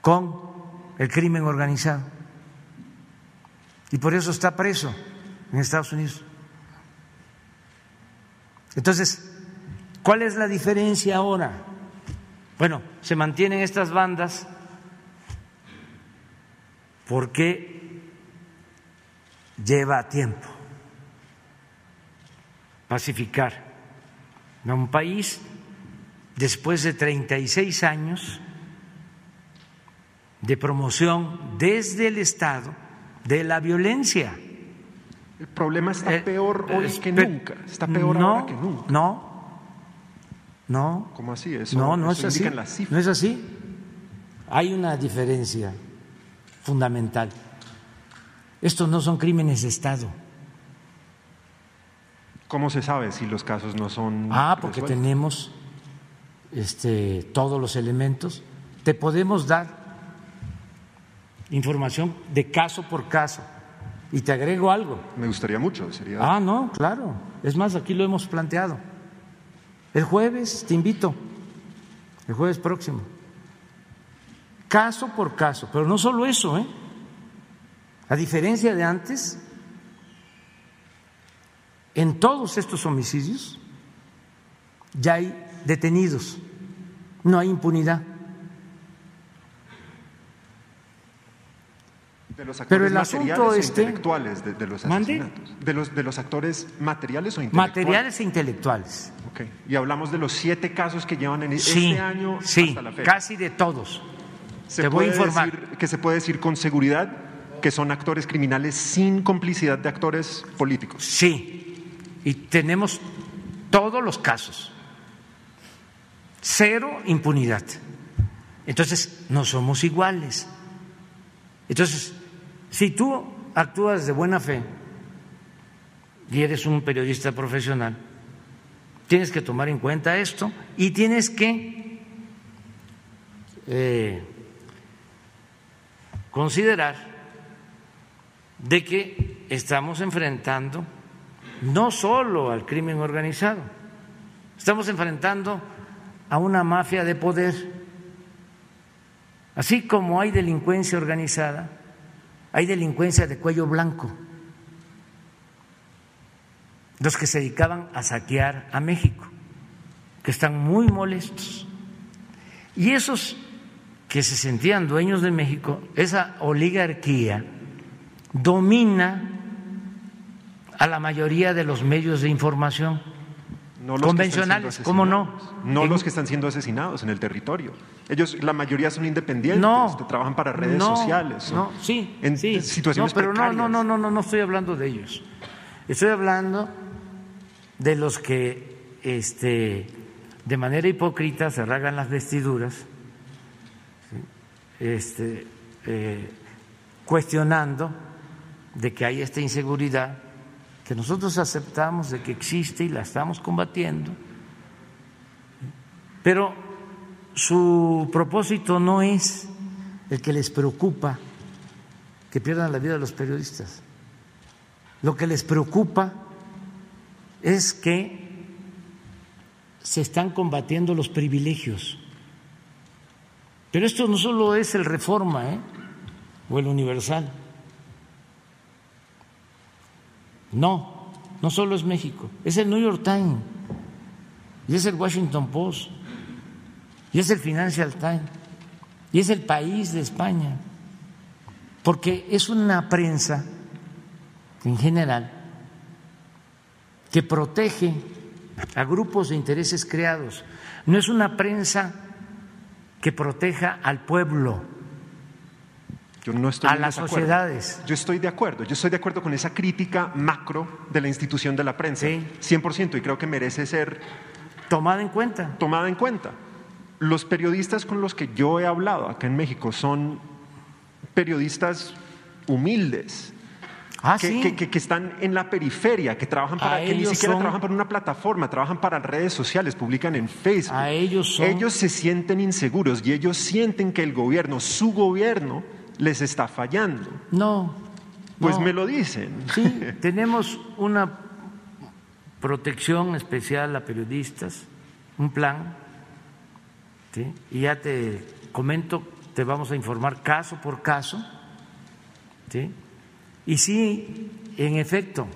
con el crimen organizado. Y por eso está preso en Estados Unidos. Entonces, ¿cuál es la diferencia ahora? Bueno, se mantienen estas bandas porque lleva tiempo pacificar a un país después de 36 años de promoción desde el Estado de la violencia. El problema está peor hoy que nunca. Está peor no, ahora que nunca. No, no. ¿Cómo así? Eso, no, no eso es así. indican las cifras. No es así. Hay una diferencia fundamental. Estos no son crímenes de Estado. ¿Cómo se sabe si los casos no son Ah, porque resueltos? tenemos este, todos los elementos. Te podemos dar información de caso por caso. Y te agrego algo. Me gustaría mucho. Sería... Ah, no, claro. Es más, aquí lo hemos planteado. El jueves te invito, el jueves próximo. Caso por caso, pero no solo eso, ¿eh? A diferencia de antes, en todos estos homicidios ya hay detenidos, no hay impunidad. De los Pero actores el asunto materiales este- intelectuales de, de los asesinatos. De los, de los actores materiales o intelectuales. Materiales e intelectuales. Y hablamos de los siete casos que llevan en Sí, este año sí, hasta la fecha. casi de todos. ¿Se te voy a puede informar. decir- que se puede decir con seguridad que son actores criminales sin complicidad de actores políticos. Sí, y tenemos todos los casos. Cero impunidad. Entonces, no somos iguales. Entonces, si tú actúas de buena fe y eres un periodista profesional, tienes que tomar en cuenta esto y tienes que eh, considerar de que estamos enfrentando no solo al crimen organizado, estamos enfrentando a una mafia de poder. Así como hay delincuencia organizada, hay delincuencia de cuello blanco, los que se dedicaban a saquear a México, que están muy molestos. Y esos que se sentían dueños de México, esa oligarquía, domina a la mayoría de los medios de información No los convencionales, ¿cómo no? No En- los que están siendo asesinados en el territorio. Ellos, la mayoría son independientes, No, trabajan para redes no, sociales. No, sí, en sí. situaciones no, pero no, precarias. no, no, no, no, no estoy hablando de ellos. Estoy hablando de los que, este, de manera hipócrita se rasgan las vestiduras, este, eh, cuestionando de que hay esta inseguridad que nosotros aceptamos de que existe y la estamos combatiendo, pero su propósito no es el que les preocupa que pierdan la vida los periodistas. Lo que les preocupa es que se están combatiendo los privilegios. Pero esto no solo es el Reforma ¿eh? o el Universal. No, no solo es México, es el New York Times y es el Washington Post y es el Financial Times y es el país de España, porque es una prensa en general que protege a grupos de intereses creados, no es una prensa que proteja al pueblo, Yo no estoy a las sociedades. Yo estoy de acuerdo. Yo estoy de acuerdo con esa crítica macro de la institución de la prensa. Sí. 100% y creo que merece ser Tomada en cuenta. tomada en cuenta. Los periodistas con los que yo he hablado acá en México son periodistas humildes, Ah, que, sí. que- que- que están en la periferia, que trabajan para, que ni siquiera son- trabajan para una plataforma, trabajan para redes sociales, publican en Facebook. A ellos son- Ellos se sienten inseguros y ellos sienten que el gobierno, su gobierno, les está fallando. No. Pues no. me lo dicen. Sí, [LAUGHS] tenemos una protección especial a periodistas, un plan, ¿sí? y ya te comento, te vamos a informar caso por caso, ¿sí? y sí, en efecto,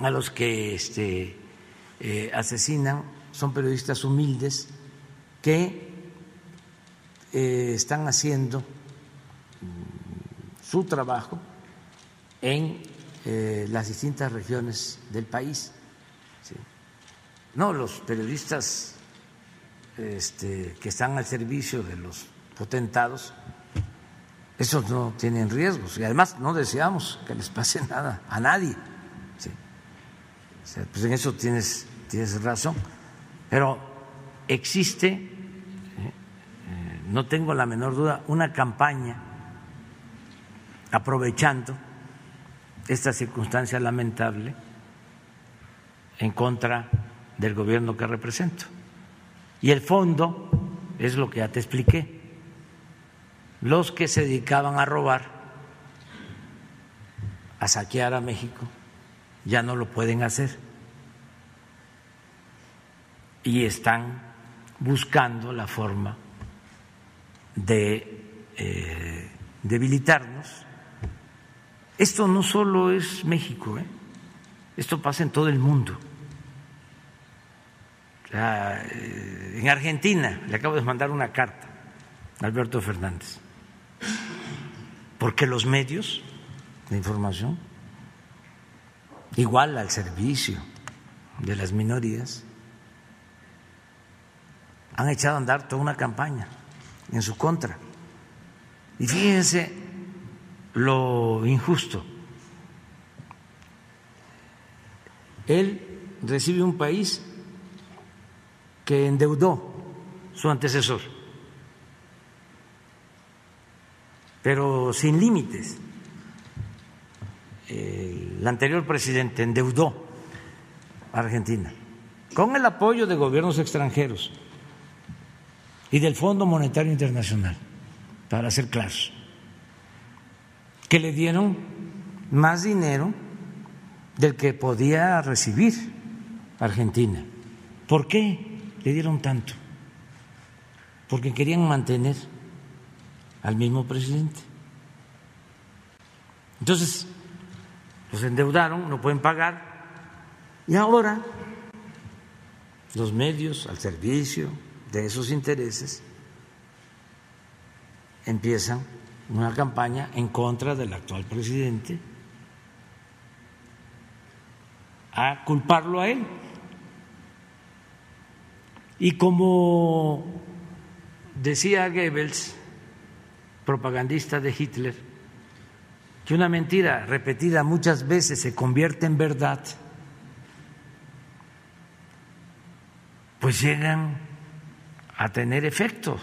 a los que este, eh, asesinan son periodistas humildes que eh, están haciendo mm, su trabajo en eh, las distintas regiones del país. ¿sí? No, los periodistas este, que están al servicio de los potentados, esos no tienen riesgos y además no deseamos que les pase [LAUGHS] nada a nadie. pues en eso tienes, tienes razón. Pero existe, ¿eh? Eh, no tengo la menor duda, una campaña aprovechando esta circunstancia lamentable en contra del gobierno que represento. Y el fondo es lo que ya te expliqué. Los que se dedicaban a robar, a saquear a México, ya no lo pueden hacer. Y están buscando la forma de eh, debilitarnos. Esto no solo es México, ¿eh? esto pasa en todo el mundo. Sea, eh, en Argentina le acabo de mandar una carta a Alberto Fernández, porque los medios de información, igual al servicio de las minorías, han echado a andar toda una campaña en su contra. Y fíjense lo injusto. Él recibe un país que endeudó su antecesor, pero sin límites. El anterior presidente endeudó a Argentina con el apoyo de gobiernos extranjeros y del Fondo Monetario Internacional, para ser claros, que le dieron más dinero del que podía recibir Argentina. ¿Por qué le dieron tanto? Porque querían mantener al mismo presidente. Entonces, los endeudaron, no pueden pagar, y ahora los medios al servicio de esos intereses empiezan una campaña en contra del actual presidente a culparlo a él. Y como decía Goebbels, propagandista de Hitler, que una mentira repetida muchas veces se convierte en verdad, pues llegan a tener efecto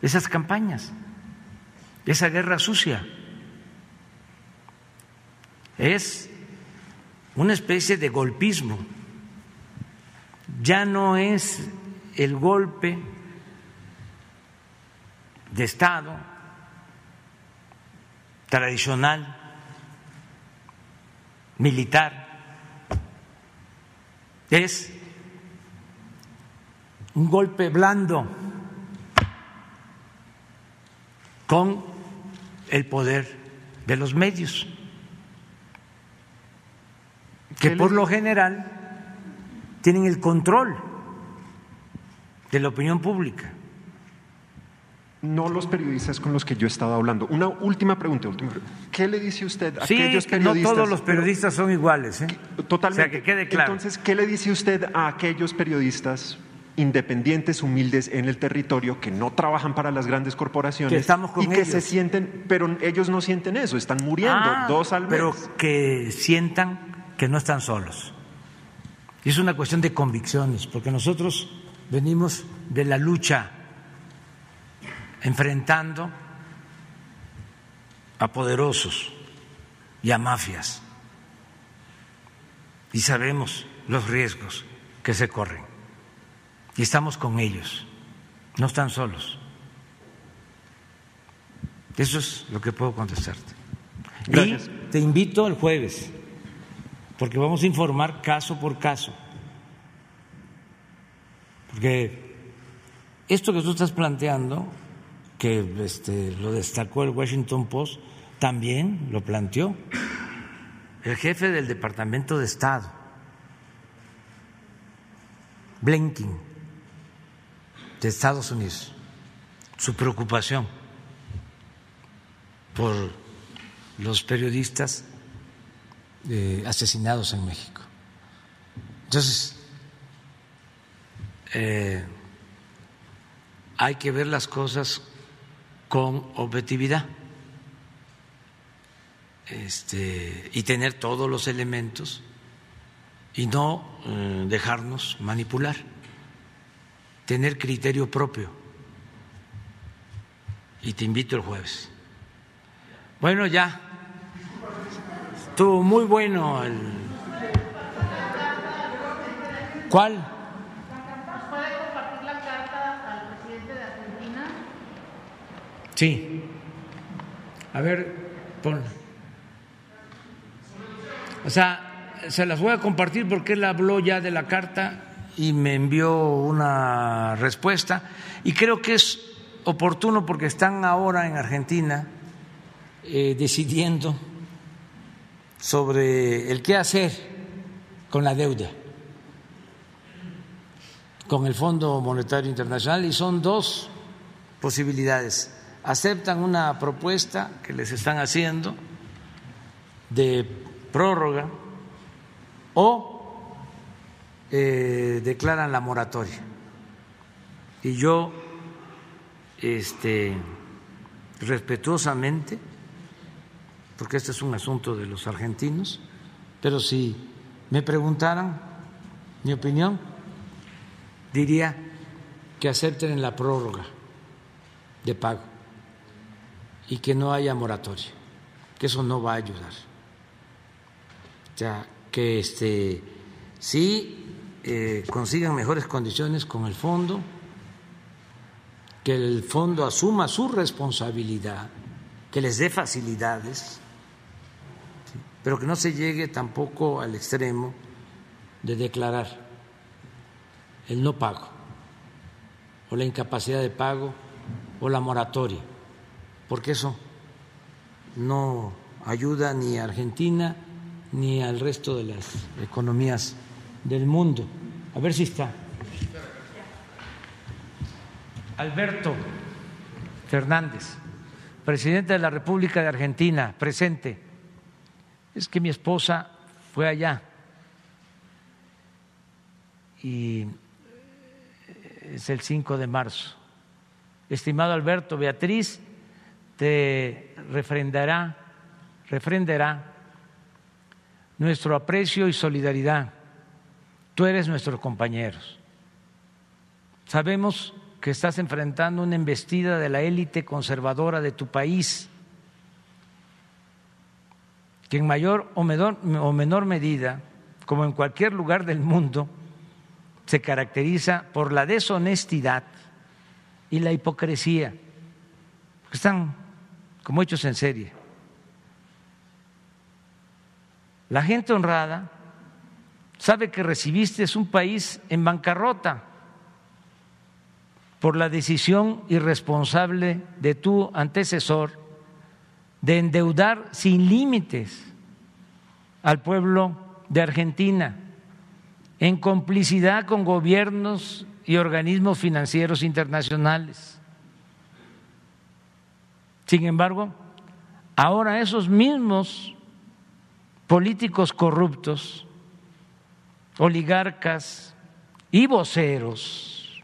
esas campañas, esa guerra sucia. Es una especie de golpismo. Ya no es el golpe de Estado tradicional, militar, es un golpe blando con el poder de los medios, que por lo general tienen el control de la opinión pública. No los periodistas con los que yo he estado hablando. Una última pregunta. última pregunta. ¿Qué le dice usted a Sí, aquellos que no periodistas? todos los periodistas son iguales, ¿eh? Totalmente. O sea, que quede claro. Entonces, ¿qué le dice usted a aquellos periodistas independientes, humildes en el territorio, que no trabajan para las grandes corporaciones Que estamos con y que se sienten, pero ellos no sienten eso, están muriendo Ah, dos al mes. Pero que sientan que no están solos. Y es una cuestión de convicciones, porque nosotros venimos de la lucha enfrentando a poderosos y a mafias. Y sabemos los riesgos que se corren. Y estamos con ellos. No están solos. Eso es lo que puedo contestarte. Gracias. Y te invito el jueves, porque vamos a informar caso por caso. Porque esto que tú estás planteando, que este, lo destacó el Washington Post, también lo planteó el jefe del Departamento de Estado, Blinken, de Estados Unidos, su preocupación por los periodistas eh, asesinados en México. Entonces, eh, hay que ver las cosas con objetividad este, y tener todos los elementos y no eh, dejarnos manipular, tener criterio propio. Y te invito el jueves. Bueno, ya. Estuvo muy bueno el. ¿Cuál? ¿Puede compartir la carta al presidente de Argentina? Sí. A ver, ponla. O sea, se las voy a compartir porque él habló ya de la carta y me envió una respuesta. Y creo que es oportuno porque están ahora en Argentina eh, decidiendo sobre el qué hacer con la deuda, con el Fondo Monetario Internacional, y son dos posibilidades. Aceptan una propuesta que les están haciendo de prórroga o eh, declaran la moratoria. Y yo, este, respetuosamente, porque este es un asunto de los argentinos, pero si me preguntaran mi opinión, diría que acepten la prórroga de pago y que no haya moratoria, que eso no va a ayudar. O sea, que este, sí eh, consigan mejores condiciones con el fondo, que el fondo asuma su responsabilidad, que les dé facilidades pero que no se llegue tampoco al extremo de declarar el no pago o la incapacidad de pago o la moratoria, porque eso no ayuda ni a Argentina ni al resto de las economías del mundo. A ver si está. Alberto Fernández, presidente de la República de Argentina, presente es que mi esposa fue allá y es el 5 de marzo. Estimado Alberto, Beatriz te refrendará, refrendará nuestro aprecio y solidaridad. Tú eres nuestros compañeros. Sabemos que estás enfrentando una embestida de la élite conservadora de tu país que en mayor o menor, o menor, medida, como en cualquier lugar del mundo, se caracteriza por la deshonestidad y la hipocresía. Están como hechos en serie. La gente honrada sabe que recibiste un país en bancarrota por la decisión irresponsable de tu antecesor de endeudar sin límites al pueblo de Argentina en complicidad con gobiernos y organismos financieros internacionales. Sin embargo, ahora esos mismos políticos corruptos, oligarcas y voceros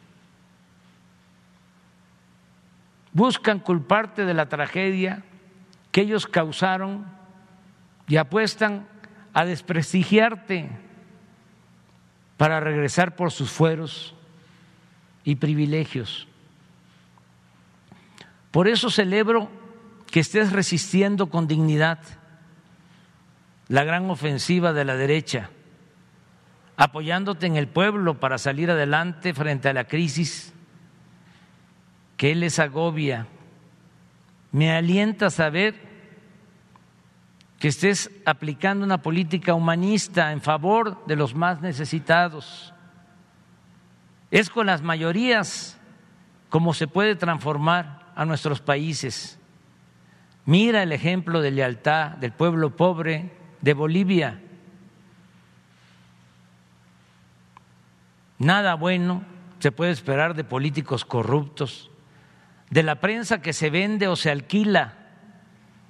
buscan culparte de la tragedia que ellos causaron y apuestan a desprestigiarte para regresar por sus fueros y privilegios. Por eso celebro que estés resistiendo con dignidad la gran ofensiva de la derecha, apoyándote en el pueblo para salir adelante frente a la crisis que les agobia. Me alienta saber que estés aplicando una política humanista en favor de los más necesitados. Es con las mayorías como se puede transformar a nuestros países. Mira el ejemplo de lealtad del pueblo pobre de Bolivia. Nada bueno se puede esperar de políticos corruptos, de la prensa que se vende o se alquila,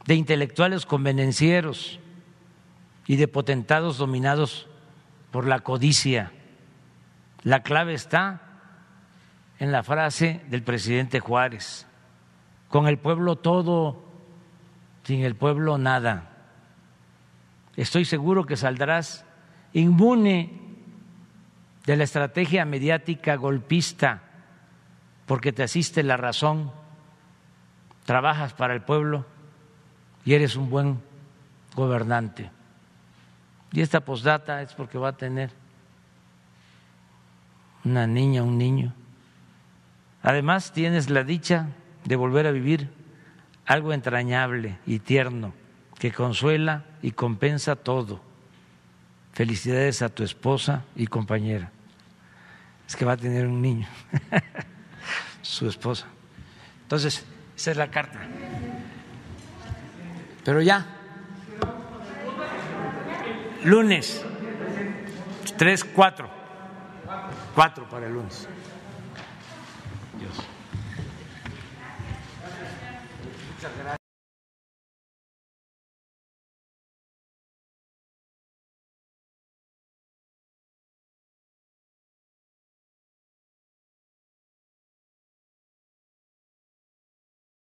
de intelectuales convenencieros y de potentados dominados por la codicia. La clave está en la frase del presidente Juárez, con el pueblo todo, sin el pueblo nada. Estoy seguro que saldrás inmune de la estrategia mediática golpista porque te asiste la razón, trabajas para el pueblo y eres un buen gobernante. Y esta posdata es porque va a tener una niña, un niño. Además tienes la dicha de volver a vivir algo entrañable y tierno que consuela y compensa todo. Felicidades a tu esposa y compañera. Es que va a tener un niño, [LAUGHS] su esposa. Entonces, esa es la carta. Pero ya, lunes, tres, cuatro, cuatro para el lunes. Dios. Muchas gracias.